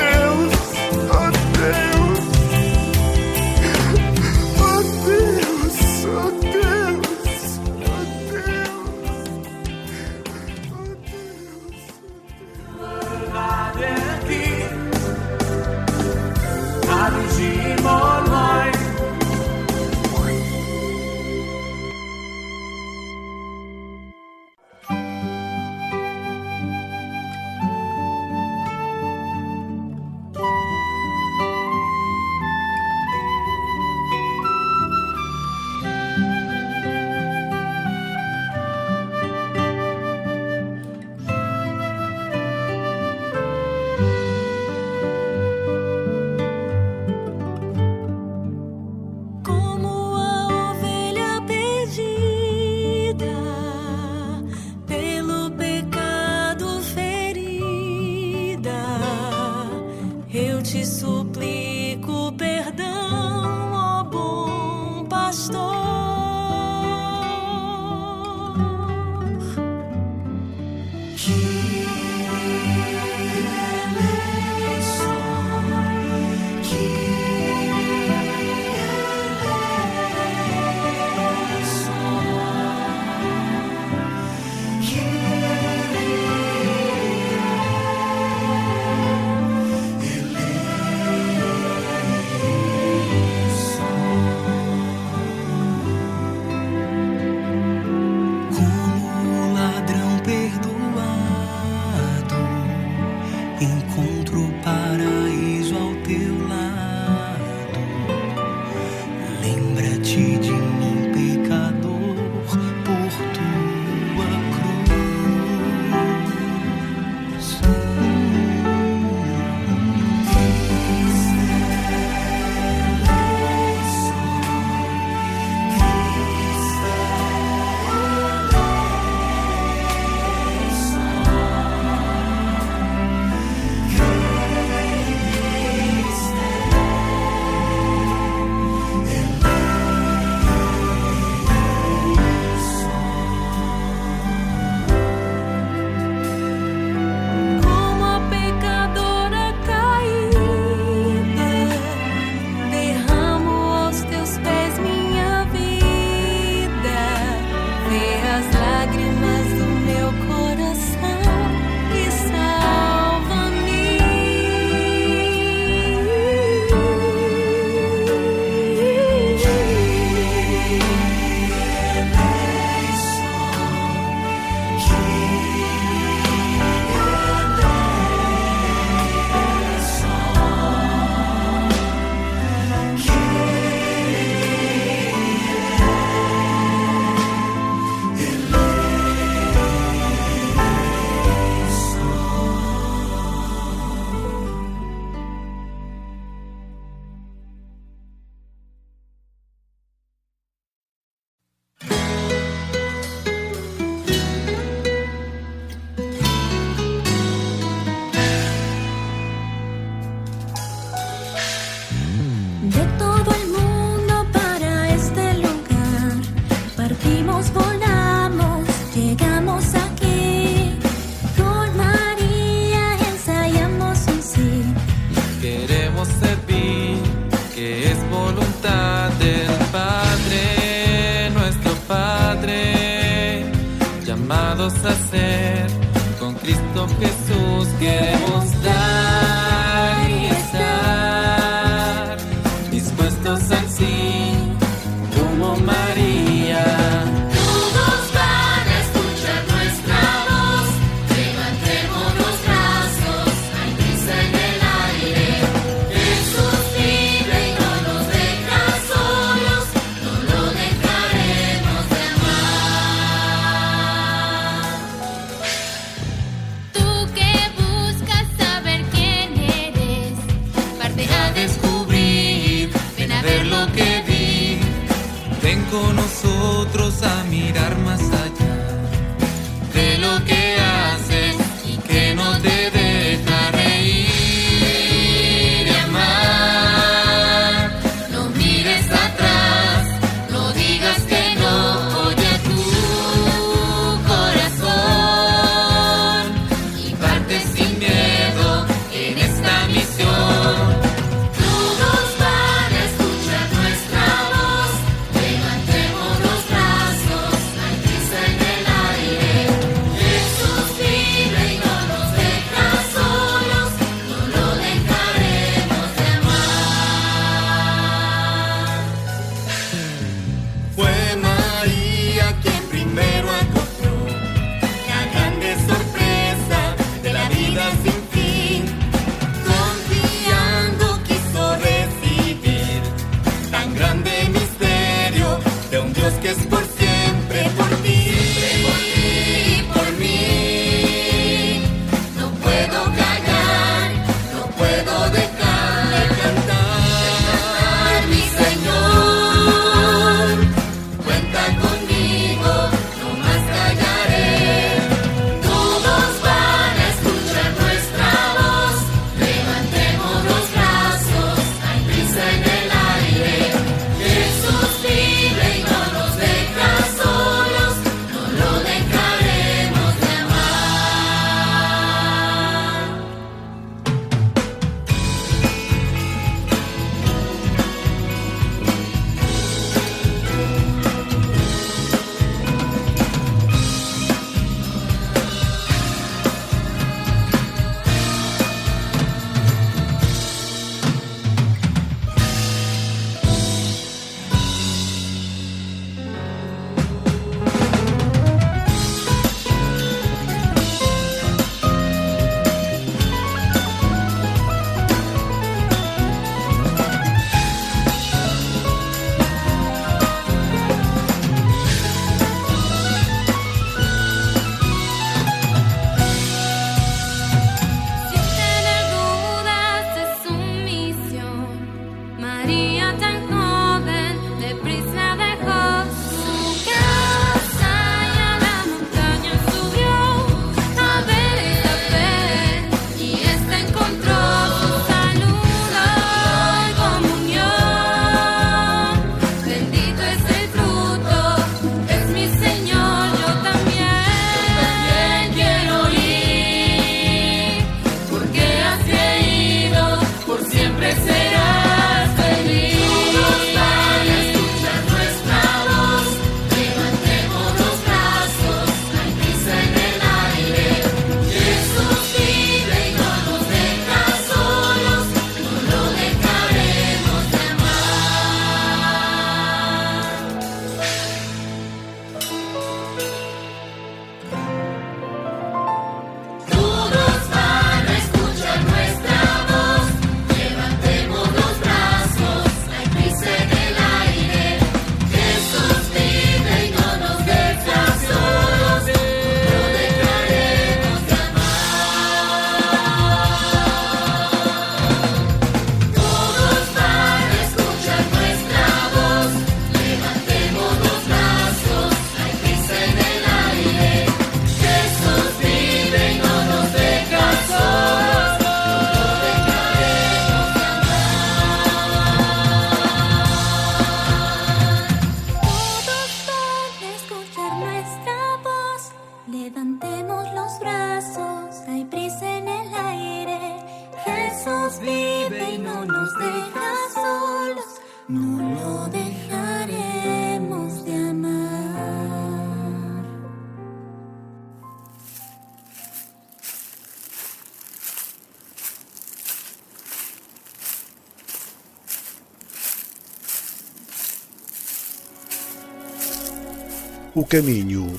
caminho.